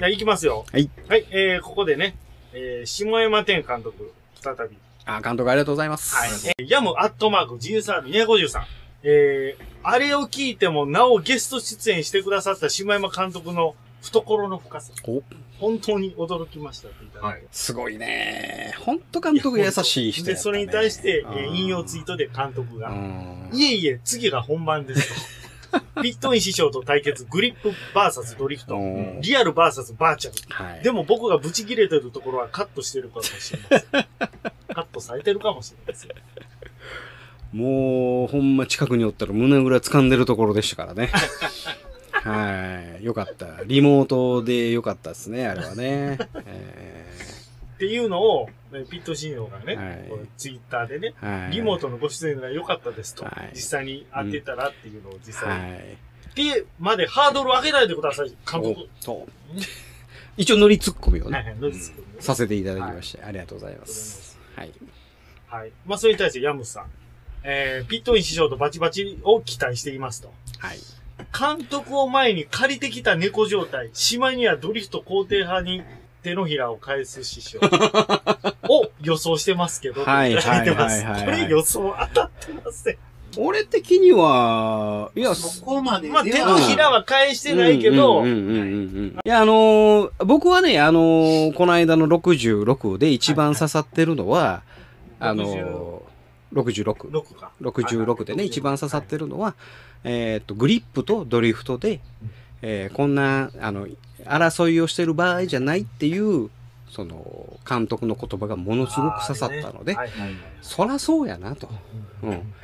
あ、行きますよ。はい。はい、えー、ここでね、えー、下山天監督、再び。あ、監督ありがとうございます。はい。えーヤムアットマーク GSR253。えー、あれを聞いてもなおゲスト出演してくださった下山監督の懐の深さ。お本当に驚きましたってただいてはいすごいね。ほんと監督優しい人やで。それに対して、えあー引用ツイートで監督うが、ん。いえいえ、次が本番ですと。*laughs* ピットイン師匠と対決、グリップバーサスドリフト。うんリアルバーサスバーチャル。はい。でも僕がブチ切れてるところはカットしてるかもしれません。*laughs* カットされてるかもしれないですよ。もう、ほんま近くにおったら胸ぐら掴んでるところでしたからね。*laughs* はい。よかった。リモートでよかったですね、あれはね。えっていうのを、ねピットシーノがね、はいツイッターでね、ーはい。リモートのご出演が良かったですと、はい実際に会ってたらっていうのを実際に、はい。で、までハードルを上げないでください、監督。おそう。*laughs* 一応乗りツッコミをね、はいさせていただきまして、ありがとうございます。はい。はい。まあ、それに対してヤムさん。えー、ピットイン師匠とバチバチを期待していますと。はい。監督を前に借りてきた猫状態、しまいにはドリフト肯定派に手のひらを返す師匠 *laughs* を予想してますけど、はいはい *laughs* これ予想当たってません。俺的には、いや、そこまでまあ、手のひらは返してないけど、うんうんうんうんうん。いや、あのー僕はね、あのーこの間の66で一番刺さってるのは、あのー、66。6か。66でね、一番刺さってるのは、えっと、グリップとドリフトで、えーこんな、あの、争いをしてる場合じゃないっていう、その、監督の言葉がものすごく刺さったので、はいはいはいそらそうやなと。うん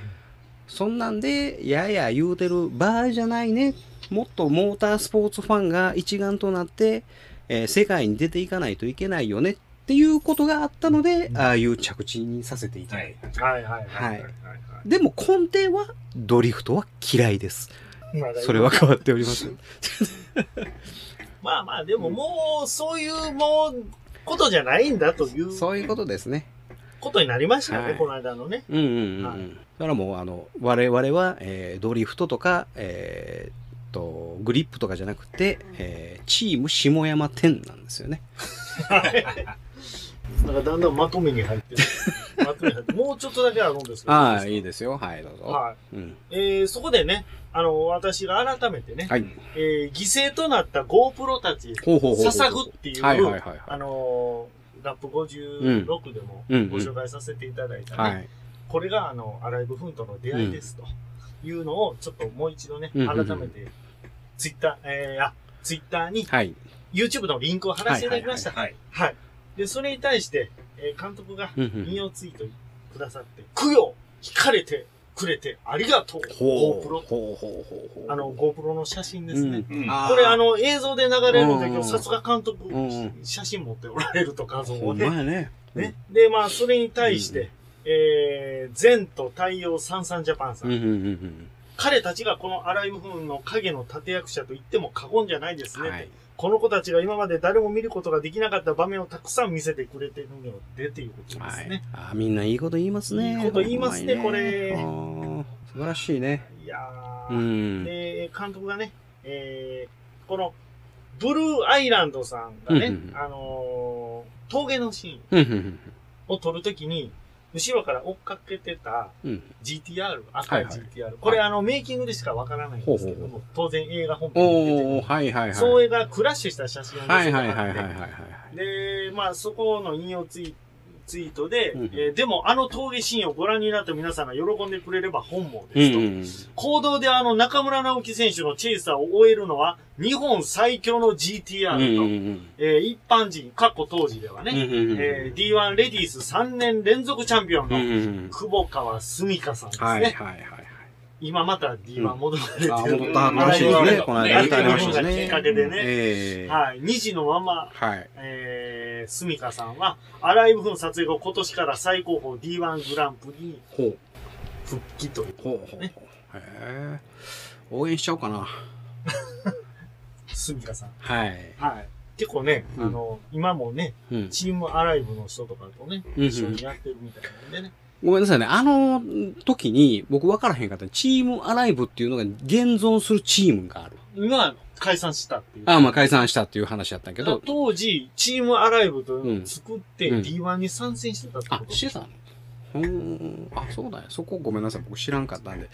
そんなんで、やや言うてる場合じゃないね。もっとモータースポーツファンが一丸となって、えー世界に出ていかないといけないよねっていうことがあったので、ああいう着地にさせていただいた。はい。はいはいはいはいはい。でも根底はドリフトは嫌いです。まあそれは変わっております。*laughs* まあまあ、でももう、そういうもう、ことじゃないんだというそういうことですね。ことになりましたね、はいこの間のね。うんうんうん。うんはいだからもう、あの、我々は、えードリフトとか、えーっと、グリップとかじゃなくて、えーチーム下山10なんですよね。*laughs* なんかだんだんまとめに入ってる。*laughs* まとめに入ってるもうちょっとだけあるんですけど。ああ、いいですよ。はい、どうぞ。はい。うん。えー、そこでね、あの、私が改めてね、はい。えー、犠牲となった GoPro たち、ほうほうほうほう。捧ぐっていう、はいはいはいはいあのー、ラップ56でもうんご紹介させていただいたね、はい。これがあの、アライブフントの出会いですというのを、ちょっともう一度ね、改めて、ツイッター、えー、あ、ツイッターにはい。YouTube のリンクを貼らせていただきました。はい。はい。で、それに対して、えー監督が引用ツイートくださって、供養聞かれてくれてありがとう。GoPro。あの、GoPro の写真ですね。これあ、の、映像で流れるんだけど、うんさすが監督うん、写真持っておられると画像ほんをね。ね。ね。で、まあ、それに対して、えー、前と太陽三三ジャパンさうんん。うんうんうん彼たちがこのアライブフーンの影の立役者と言っても過言じゃないですうん。ね。はい。この子たちが今まで誰も見ることができなかった場面をたくさん見せてくれてるのでっていうことではいすね。。あーみんないいこと言いますね。いいこと言いますねほんまにこれ素晴らしいね。いやうー、ん。で、監督がね、えー、この、ブルーアイランドさんがね、うんうんうんあのー峠のシーンを撮るときに、後ろから追っかけてた。GTR、赤い GTR。これあの、メイキングでしかわからないんですけども、当然映画本編に出てはいはいはい。それがクラッシュした写真をはいはいはいはいはいはい。で、まあ、そこの引用ツイツイートで、うんえーでもあの峠シーンをご覧になった皆さんが喜んでくれれば本望うですと。んうん。行動であの中村直樹選手のチェイサーを終えるのは日本最強の GTR と、うんうんうん。えー一般人、過去当時ではね、うんうんうんえー D1 レディース3年連続チャンピオンのうんうんうん。久保川澄香さんですね。はいはいはいはい。今また D1 戻られてる、あ、戻ったらしいですね。この間歌いましたね。*laughs* きっかけでね。ええ。はい。2児のまま、はい。えー、スミカさんは、アライブフの撮影後今年から最高峰 D1 グランプリに。復帰という。ほうほう。へえ。応援しちゃおうかな。スミカさん。はい。はい。結構ね、うんあの、今もね、うん。チームアライブの人とかとね、一緒にやってるみたいなんでね。ごめんなさいね。あの時に僕分からへんかった。チームアライブっていうのが現存するチームがある。今、解散したっていう。ああ、まあ解散したっていう話やったけど。当時、チームアライブというのを作ってうん D1 に参戦してたってこ、とあしてたのうーん。あ、そうだよ。そこごめんなさい。僕知らんかったんで。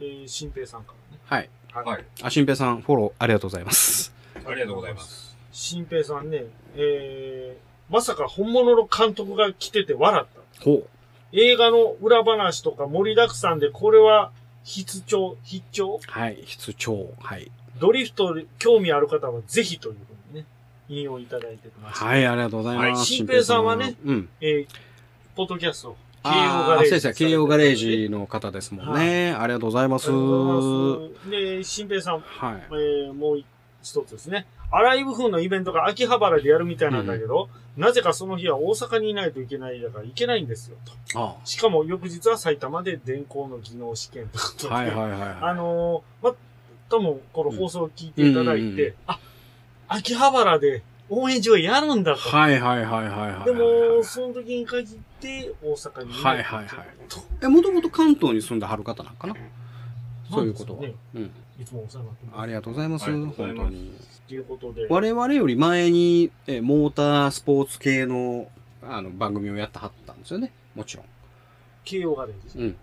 えー、新平さんからね。はい。はい。はい。あ、新平さん、フォローありがとうございます。ありがとうございます。新平さんね、えー、まさか本物の監督が来てて笑った。ほう。映画の裏話とか盛りだくさんで、これは必聴、必聴？はい。必聴。はい。ドリフト興味ある方はぜひというふうにね、引用いただいてます。はい、ありがとうございます。はい新平さんはねうん。えー、ポッドキャスト、慶応ガレージ。先生、慶応ガレージの方ですもんね。ありがとうございます。ありがとうごはざいます。で、新平さん、い。えー、もう一つですね。アライブ風のイベントが秋葉原でやるみたいなんだけど、なぜかその日は大阪にいないといけないだから行けないんですよ、と。あしかも翌日は埼玉で電工の技能試験ということで。はいはいはいはい。あのー、ま、ともこの放送を聞いていただいて、うんうんうんあ、秋葉原で応援上やるんだと。はいはいはいはいはい。でも、その時に限って大阪にいないといけないはいはいはいと。え、もともと関東に住んではる方なんかな？そういうことは。なんですうん。いつもお世話になってます。ありがとうございます本当に。ということで。我々より前に、え、モータースポーツ系の、あの、番組をやってはったんですよね。もちろん。慶応ガレージ。うん。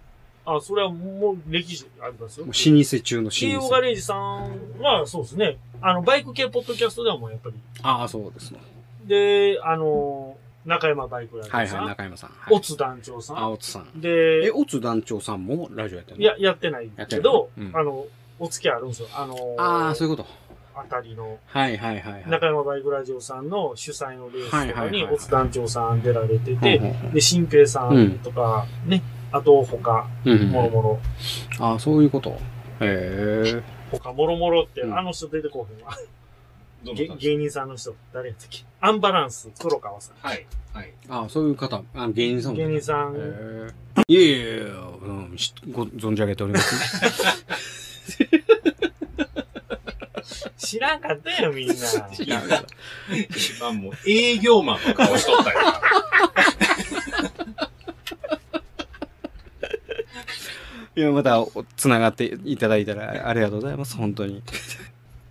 あ、それはもう歴史ありますよ。もう老舗中の老慶応舗。ガレージさんは、そうですね。あの、バイク系ポッドキャストではもうやっぱり。ああ、そうですね。で、あの、中山バイクラジオさん。はいはい、中山さん。はいオツ団長さあ、ん。おつさん。え、で、おつ団長さんもラジオやってるの？いや、やってないけど、うんあの、お付き合いあるんですよ。あの、ああ、そういうこと。あたりの、はいはいはいはい。中山バイクラジオさんの主催のレースとかに、オツ団長さん出られてて、で、新平さんとか、ね、あと、他、うんもろもろ、ああ、そういうこと。へえ。他、もろもろって、うんあの人出てこへんわ。芸人さんの人、誰やったっけ？アンバランス、黒川さん。はい。はい。ああ、そういう方。あ芸人さんも芸人さん。いえいえいえ、うん、しご存じ上げております。*laughs* 知らんかったよ、みんな。*laughs* いや今もう営業マンの顔しとったよ。いや、また、おつながっていただいたらありがとうございます。本当に。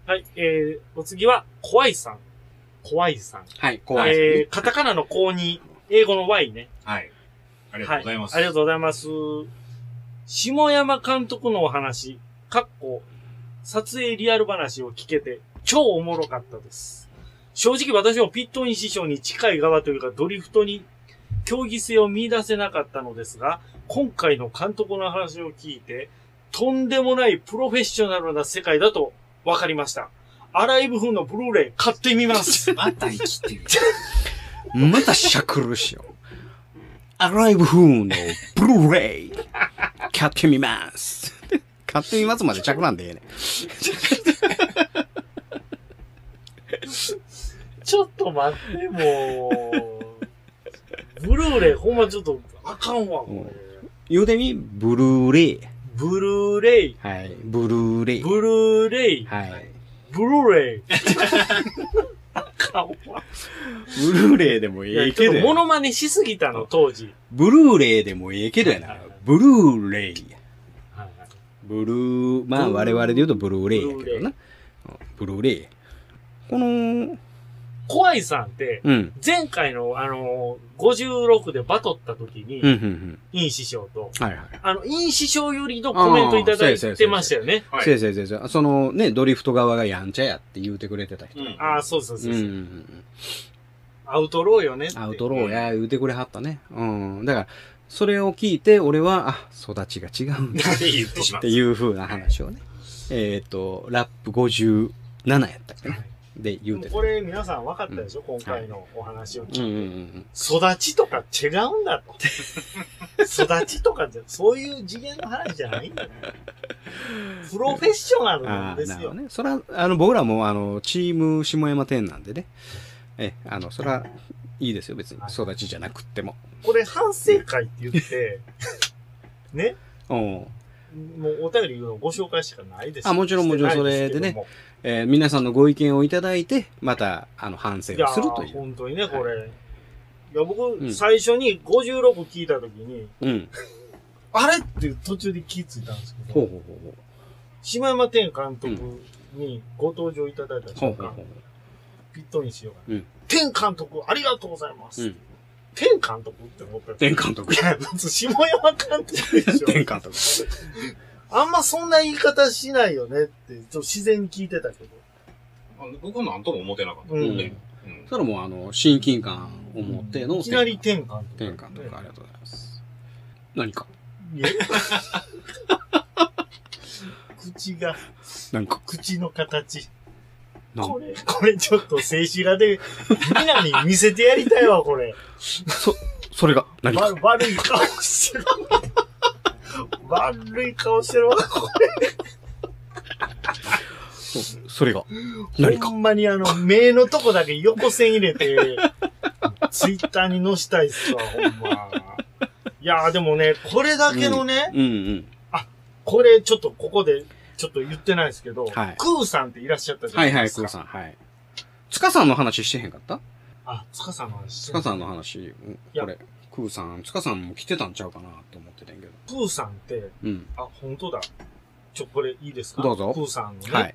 はい、えー、お次は、怖いさん。怖いさん。はい、怖いですね。えー、カタカナの高に、英語の Y ね。はい。ありがとうございます。はい。ありがとうございます。下山監督のお話、かっこ、撮影リアル話を聞けて、超おもろかったです。正直私もピットイン師匠に近い側というか、ドリフトに競技性を見出せなかったのですが、今回の監督の話を聞いて、とんでもないプロフェッショナルな世界だと分かりました。アライブ風のブルーレイ買ってみます。*laughs* また生きてる。またしゃくるしよ。アライブ風のブルーレイ、買ってみます。買ってみますまで着なんでええね。ちょっと待って、もう。ブルーレイ、ほんまちょっと、あかんわ、これ。言うてみ、ブルーレイ。ブルーレイ、はい、ブルーレイ。ブルーレイ、はい。ブルーレイ。あかんわ。ブルーレイでもいや、ええけどやちょっとモノマネしすぎたの、当時。ブルーレイでもええけどやな。ブルーレイ。ブルー、まあ我々で言うとブルーレイやけどな。ブルーレイ。この、怖いさんって、うん。前回のあのー、56でバトった時に、うん、うん、うん。イン師匠と、はいはい。あの、イン師匠よりのコメントいただいてましたよね。はいせいせいせいせい。そのね、ドリフト側がやんちゃやって言うてくれてた人。うんああ、そうそうそうう。んうんうん。アウトローよねって。アウトローや言うてくれはったね。うん。だから、それを聞いて、俺は、あ、育ちが違うんだって言ってしまっった。ていう風な話をね。えっと、ラップ57やったっけね。で、言うてた。これ皆さん分かったでしょ、今回のお話を聞いて。うんうんうん。育ちとか違うんだと。*laughs* 育ちとかじゃ、そういう次元の話じゃないんだよ。プロフェッショナルなんですよ。ね。そら、あの、僕らも、あの、チーム下山店なんでね。え、あの、そら、いいですよ、別に。育ちじゃなくっても。これ反省会って言って、*laughs* ね、うん。もうお便りのご紹介しかないですあもちろんもちろんそれでねえー皆さんのご意見をいただいて、また、あの、反省いやをするという。本当にね、これ。いや、僕、ん最初に56聞いたときに、うん。*laughs* あれ？って途中で気づいたんですけど、ほうほうほうほう。島山天監督にご登場いただいたほうほうほう。ピットにしようが、うん天監督ありがとうございます。うん天監督って思った天監督い。や、下山監督でしょ。*laughs* 天監督。あんまそんな言い方しないよねって、ちょっと自然に聞いてたけど。あの僕はなんとも思ってなかったうんね。うんそれもう、あの、親近感を持ってのいきなり天監督。天監督。ありがとうございます。何か *laughs* 口が、何か口の形。これ、これちょっと静止画で、みんなに見せてやりたいわ、*laughs* これ。そ、それが何かわ悪い顔してる。悪い顔してるわ、こそ *laughs* それがれ。何かほんまにあの、目のとこだけ横線入れて、ツイッターに載したいっすわ、ほんま。いやーでもね、これだけのね、うんうん。これちょっとここで、ちょっと言ってないですけど、はいクーさんっていらっしゃったじゃはいはい、ないですか。クーさん、はい。塚さんの話してへんかった？あ、塚さんの話して塚さんの話、これ、クーさん、塚さんも来てたんちゃうかなって思ってたんやけど。クーさんって、うん。あ、本当だ。ちょ、これいいですか？どうぞクーさんのね。はい。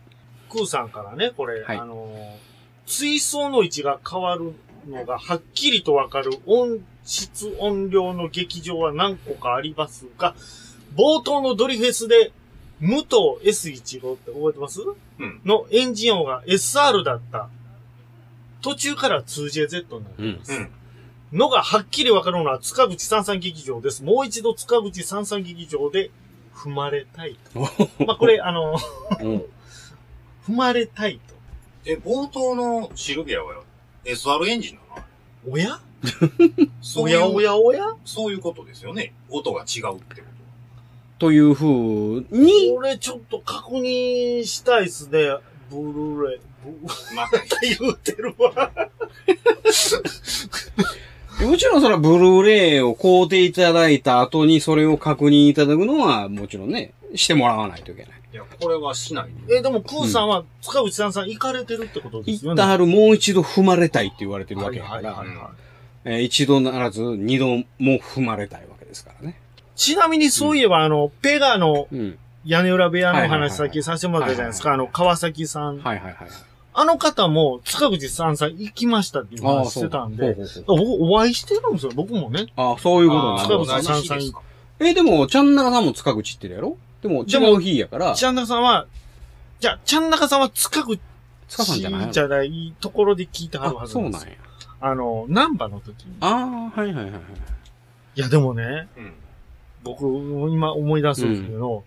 クーさんからね、これ、はいあのー水槽の位置が変わるのがはっきりとわかる音質音量の劇場は何個かありますが、冒頭のドリフェスで、武藤 S15 って覚えてます？うん。のエンジン音が SR だった。途中から 2JZ になる。うん。うん。のがはっきりわかるのは塚口三三劇場です。もう一度塚口三三劇場で踏まれたいと。まあ、これ、あの、うん踏まれたいと。え、冒頭のシルビアは SR エンジンなの？おや？そういうおやおやおや？そういうことですよね。音が違うってこという風に、これちょっと確認したいっすね。ブルーレイ。また、言うてるわ。*laughs* もちろんそれはブルーレイを買うていただいた後にそれを確認いただくのはもちろんね、してもらわないといけない。いや、これはしないで。え、でも、クーさんは塚口三三行かれてるってことですよね。一旦あるもう一度踏まれたいって言われてるわけやから一度ならず二度も踏まれたいわけですからね。ちなみにそういえば、あの、ペガのうん。屋根裏部屋のはいはいはい話さっきさせてもらったじゃないですか。はあの、川崎さん。はいはいはい。あの方も塚口三三行きましたっていう話してたんで、ほうほうほう僕お会いしてるんですよ、僕もね。ああ、そういうことあーな塚口の。さんさんえーでも、ちゃんなかさんも塚口ってるやろ？でも、でも違う日やから、ちゃんなかさんは、じゃあ、ちゃんなかさんは塚口塚さんじゃないの？じゃないところで聞いてはるはあ、ずなですよ。そうなんんや。あの、ナンバの時に。ああ、はいはいはいはい。いや、でもね、うん。僕、今思い出すんですけど、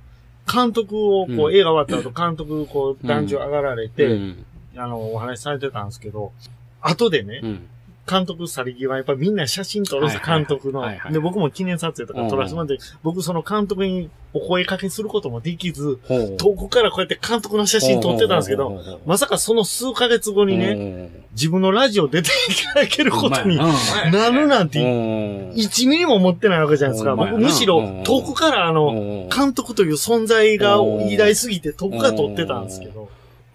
監督を、こう、うん映画終わった後、監督、こう、壇上上がられて、うん。あの、お話しされてたんですけど、後でね、うん。監督去り際、やっぱみんな写真撮るんですよ、監督の、で、僕も記念撮影とか撮らせてもらって、僕その監督にお声かけすることもできず。遠くからこうやって監督の写真撮ってたんですけど、まさかその数ヶ月後にね、ね、自分のラジオ出ていただけることになるなんて、うん。1ミリも思ってないわけじゃないですか。僕むしろうん。遠くからあの、うん。監督という存在がうん。偉大すぎて遠くから撮ってたんですけど。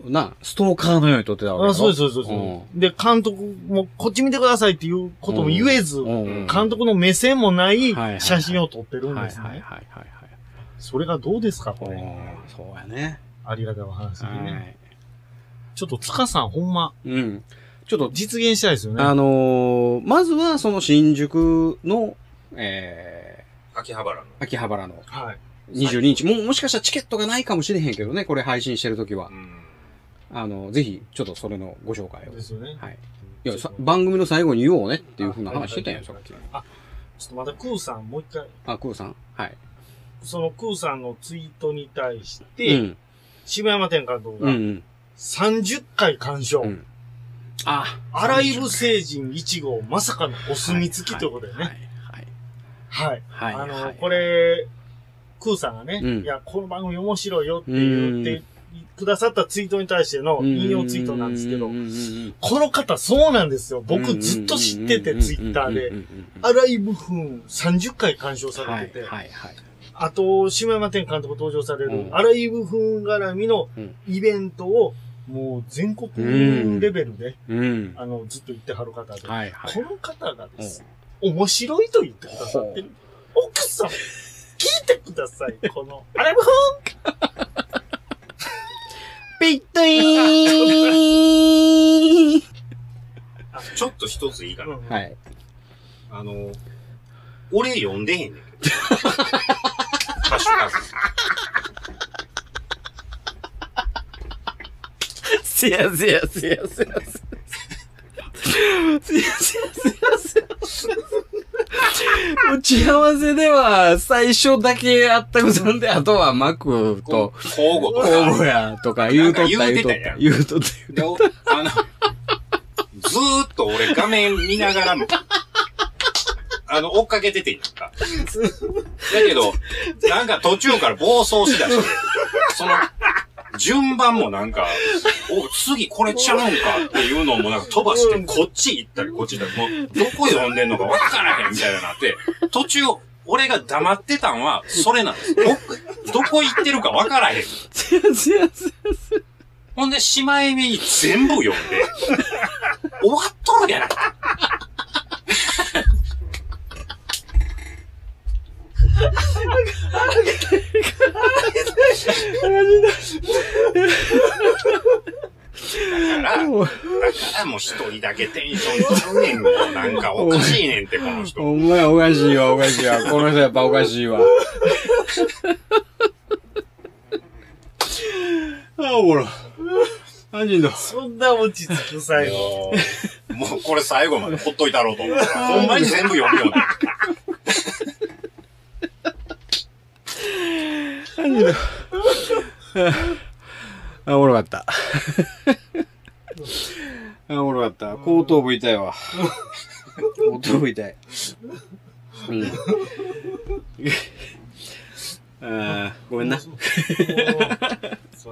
な、ストーカーのように撮ってたわけあそうです、そうです、そうです。で、監督もこっち見てくださいっていうことも言えず、うん監督の目線もないはいはい写真を撮ってるんはいですね。はいはいはいそれがどうですか、こはい。れ？うんそうやね。ありがたいお話ではね。い。ちょっと塚さんほんま、うん。ちょっと、実現したいですよね。あのーまずはその新宿の、え秋葉原の。ー、秋葉原のはい。22日、もうもしかしたらチケットがないかもしれへんけどね、これ配信してるときはう。ん。あの、ぜひ、ちょっとそれのご紹介を。ですよね。はい。いや、さ番組の最後に言おうねっていうふうな話してたんや、さっき。あ、ちょっとまたクーさんもう一回、あ、クーさん？はい。そのクーさんのツイートに対しうて、ん。渋山店監督がうんうん。30回鑑賞。うん。あ、アライブ星人1号、まさかのお墨付きということでね。はい。はい。はい。あの、はいこれ、クーさんがね、うんいや、この番組面白いよって言ってくださったツイートに対しての引用ツイートなんですけどこの方そうなんですよ。僕ずっと知ってて、ツイッターでアライブ風30回鑑賞さはいれてて、はいはい。あと、島山店監督登場される、うんアライブ風絡みのうんイベントを、もう全国レベルで、うん。あの、ずっと言ってはる方で、はいはい。この方がです、面白いと言ってくださってる。奥さん、*laughs* 聞いてください、この、アライブピットイーンちょっと一ついいかな。風、はい。あの、俺読んでへんねんけど。ハッシュタグ。せやせやせやせやせや。せやせやせ。打ち合わせでは最初だけあったくさんで、あとはマクと、交互と応募か。やとか言うとった言うとったか言うてたやん言うとったあの、ずーっと俺画面見ながらも、あの、追っかけててんやんか。だけど、なんか途中から暴走しだして、その、順番もなんか、お、次これちゃうんかっていうのもなんか飛ばして、こっち行ったりこっち行ったり、もう、どこ読んでんのかわからへんみたいになって、*laughs* 途中、俺が黙ってたんは、それなんです。ど、どこ行ってるかわからへん。せやせやせやほんで、しまい目に全部読んで、終わっとるやん。だから、だからもう一人だけテンションちゃうねんもうなんかおかしいねんって、この人。お前おかしいわ、おかしいわ。この人やっぱおかしいわ。あ、おもろ。アジンド。そんな落ち着く最後。もうこれ最後までほっといたろうと思ったら、ほんまに全部読むよって。*laughs* あ、おもろかった。あ、おもろかった。後頭部痛いわ。後頭部痛い。うん。あーごめんな。そう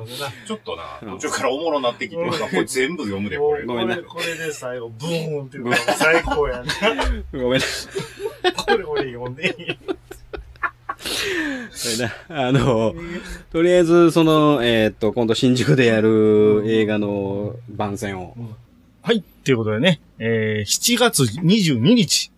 だな。ちょっとな、途中からおもろなってきて、*laughs* これ全部読むで、これ。ごめんなれ、これで最後、ブーンっていう最高やな。ごめんな。これ俺読んでいい？*laughs* あの、とりあえず、その、えーっと、今度新宿でやる映画の番宣を。はい。ということでね、えー、7月22日、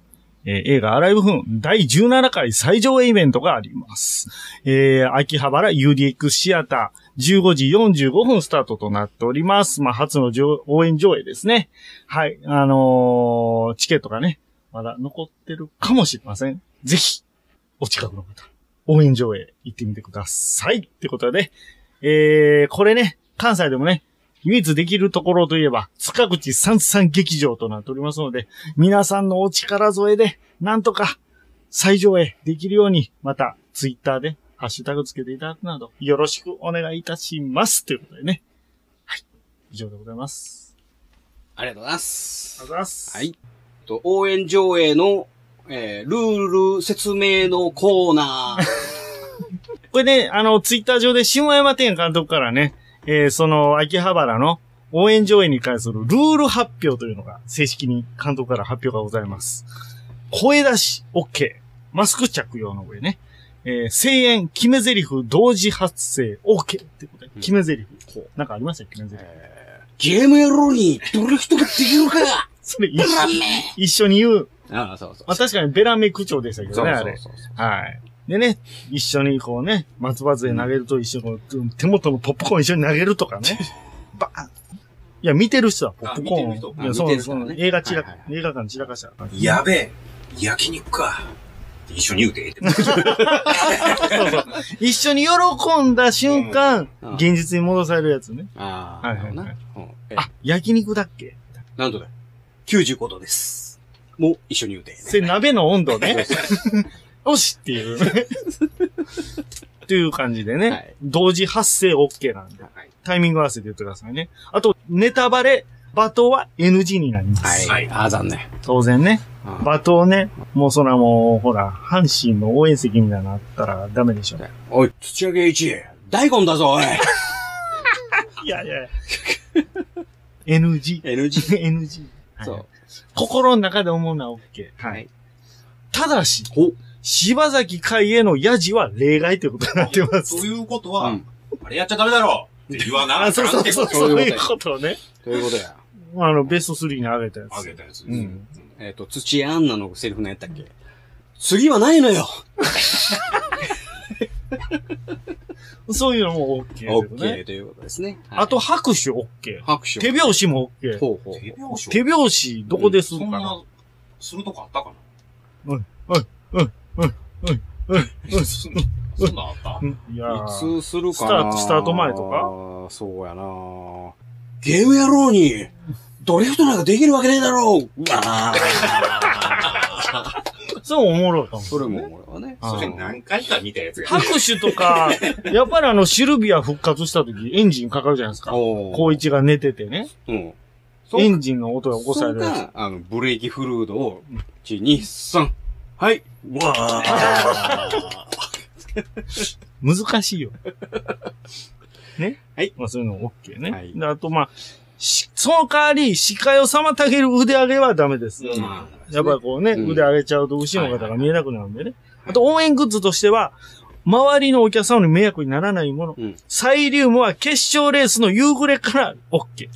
えー映画アライブフン第17回最上映イベントがあります。えー、秋葉原 UDX シアター、15時45分スタートとなっております。まあ、初の上応援上映ですね。はい。あのーチケットがね、まだ残ってるかもしれません。ぜひ、お近くの方、応援上映行ってみてください。ってことで、えー、これね、関西でもね、唯一できるところといえば、塚口三三劇場となっておりますので、皆さんのお力添えで、なんとか、最上映できるように、また、ツイッターで、ハッシュタグつけていただくなど、よろしくお願いいたします。ということでね。はい。以上でございます。ありがとうございます。ありがとうございます。はい。と応援上映の、えールール説明のコーナー。*laughs* これね、あの、ツイッター上で、下山天監督からね、えーその、秋葉原の応援上映に関するルール発表というのが、正式に監督から発表がございます。声出し OK。マスク着用の上ね。えー声援、決め台詞同時発声 OK ってことで、決め台詞。なんかありました？よ、決め台詞。ゲームやろうに、どれ人ができるか *laughs* それ一緒に言う。ああ、そうそう。まあ確かにベラメ口調でしたけどね、あれ。そうはい。でね、一緒にこうね、松葉杖投げると一緒にこう、手元のポップコーン一緒に投げるとかね。*laughs* バーンいや、見てる人はポップコーン。あ見てる人いや、そうそう、ね映画散ら、はいはい映画館散らかした。やべえ、焼肉か。一緒に言うて。そうそう。一緒に喜んだ瞬間、うん現実に戻されるやつね。ああ、はいはいはいあ、焼肉だっけ？なんとだよ。95度です。もう一緒に言うて、ね。それ鍋の温度ね。よしっていう。っていう感じでね、はい同時発生 OK なんで、はい。タイミング合わせて言ってくださいね。あと、ネタバレ、罵倒は NG になります。はい。はいああ、残念。当然ね。うん罵倒ね、もうそらもう、ほら、阪神の応援席みたいなのあったらダメでしょ。おい、土屋圭一、大根だぞ、おい。いやいや NG。NG。NG。はいそう。心の中で思うのは OK。はい。ただし、ほ柴崎海へのヤジは例外ということになってます。ということは、うん。あれやっちゃダメだろって言わなああ、そうそうそう、そういうことね。ということや。あの、ベスト3に上げたやつ。あげたやつ。うんえっ、と、土屋アンナのセリフ何やったっけ次はないのよ *laughs* *laughs* そういうのも OK オですね。ッケーということですね。あと、拍手 OK。拍手。手拍子も OK。ほうほう。手拍子？手拍子、どこでするか？な、そんな、するとこあったかな？うん。うん。うん。うん。うん。うん。そん。そんなんあった？うん。いやいーつするかな？スタートスタート前とか？そうやな。ゲーム野郎に、ドリフトなんかできるわけねえだろう。うわそうおもろいかも。それも俺はね。あーそれ何回か見たやつが。拍手とか、*laughs* やっぱりあの、シルビア復活した時、エンジンかかるじゃないですか。お光一が寝ててね。うん。エンジンの音が起こされるあの、ブレーキフルードを、1、2、3、はい。うわつ。*laughs* 難しいよ。*laughs* ねはい。まあそういうの OK ね。はいであとまあ、しその代わり、視界を妨げる腕上げはダメです。うんやっぱりこうね、うん腕上げちゃうと後ろの方が見えなくなるんでね。はいあと応援グッズとしては、周りのお客様に迷惑にならないもの。うんサイリウムは決勝レースの夕暮れから OK。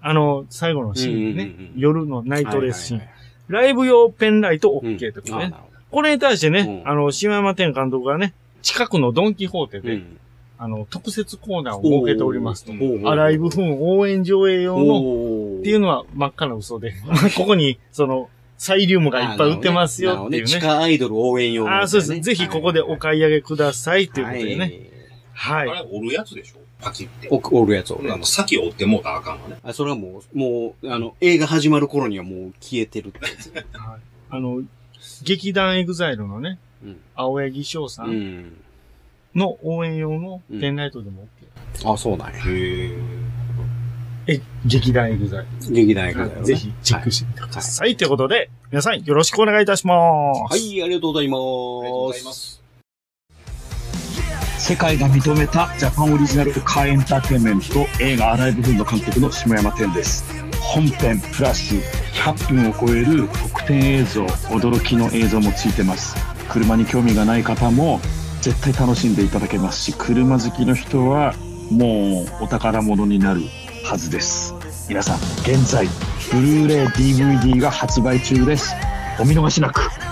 あの、最後のシーンね。うんうんうん夜のナイトレースシーン。はいはいライブ用ペンライトはい OK とかね。これに対してね、うんあの、島山天監督がね、近くのドンキホーテで、どうんあの、特設コーナーを設けておりますと。アライブフン応援上映用のおっていうのは真っ赤な嘘で、*laughs* ここに、その、サイリウムがいっぱい売ってますよっていうね。地下アイドル応援用ああ、そうです。ぜひここでお買い上げくださいということでね。ね。はい。あれ、折るやつでしょ？パキって。お折るやつを。あの、先折ってもうたらあかんのね。あ、それはもう、もう、あの、映画始まる頃にはもう消えてるってやつ。*laughs* はいあの、劇団 EXILE のね、うん。青柳翔さうんん。の応援用のペンライトでも OK。あ、そうなんや。へえ、劇団エグザイ劇団役だよル。ね。ぜひチェックしてみてください。ということで、皆さんよろしくお願いいたします。はい、ありがとうございます。ありがとうございます。世界が認めたジャパンオリジナルカーエンターテインメント映画アライブフーン監督の下山天です本編プラス100分を超える特典映像驚きの映像もついてます車に興味がない方も絶対楽しんでいただけますし車好きの人はもうお宝物になるはずです。皆さん現在ブルーレイ DVD が発売中です。お見逃しなく。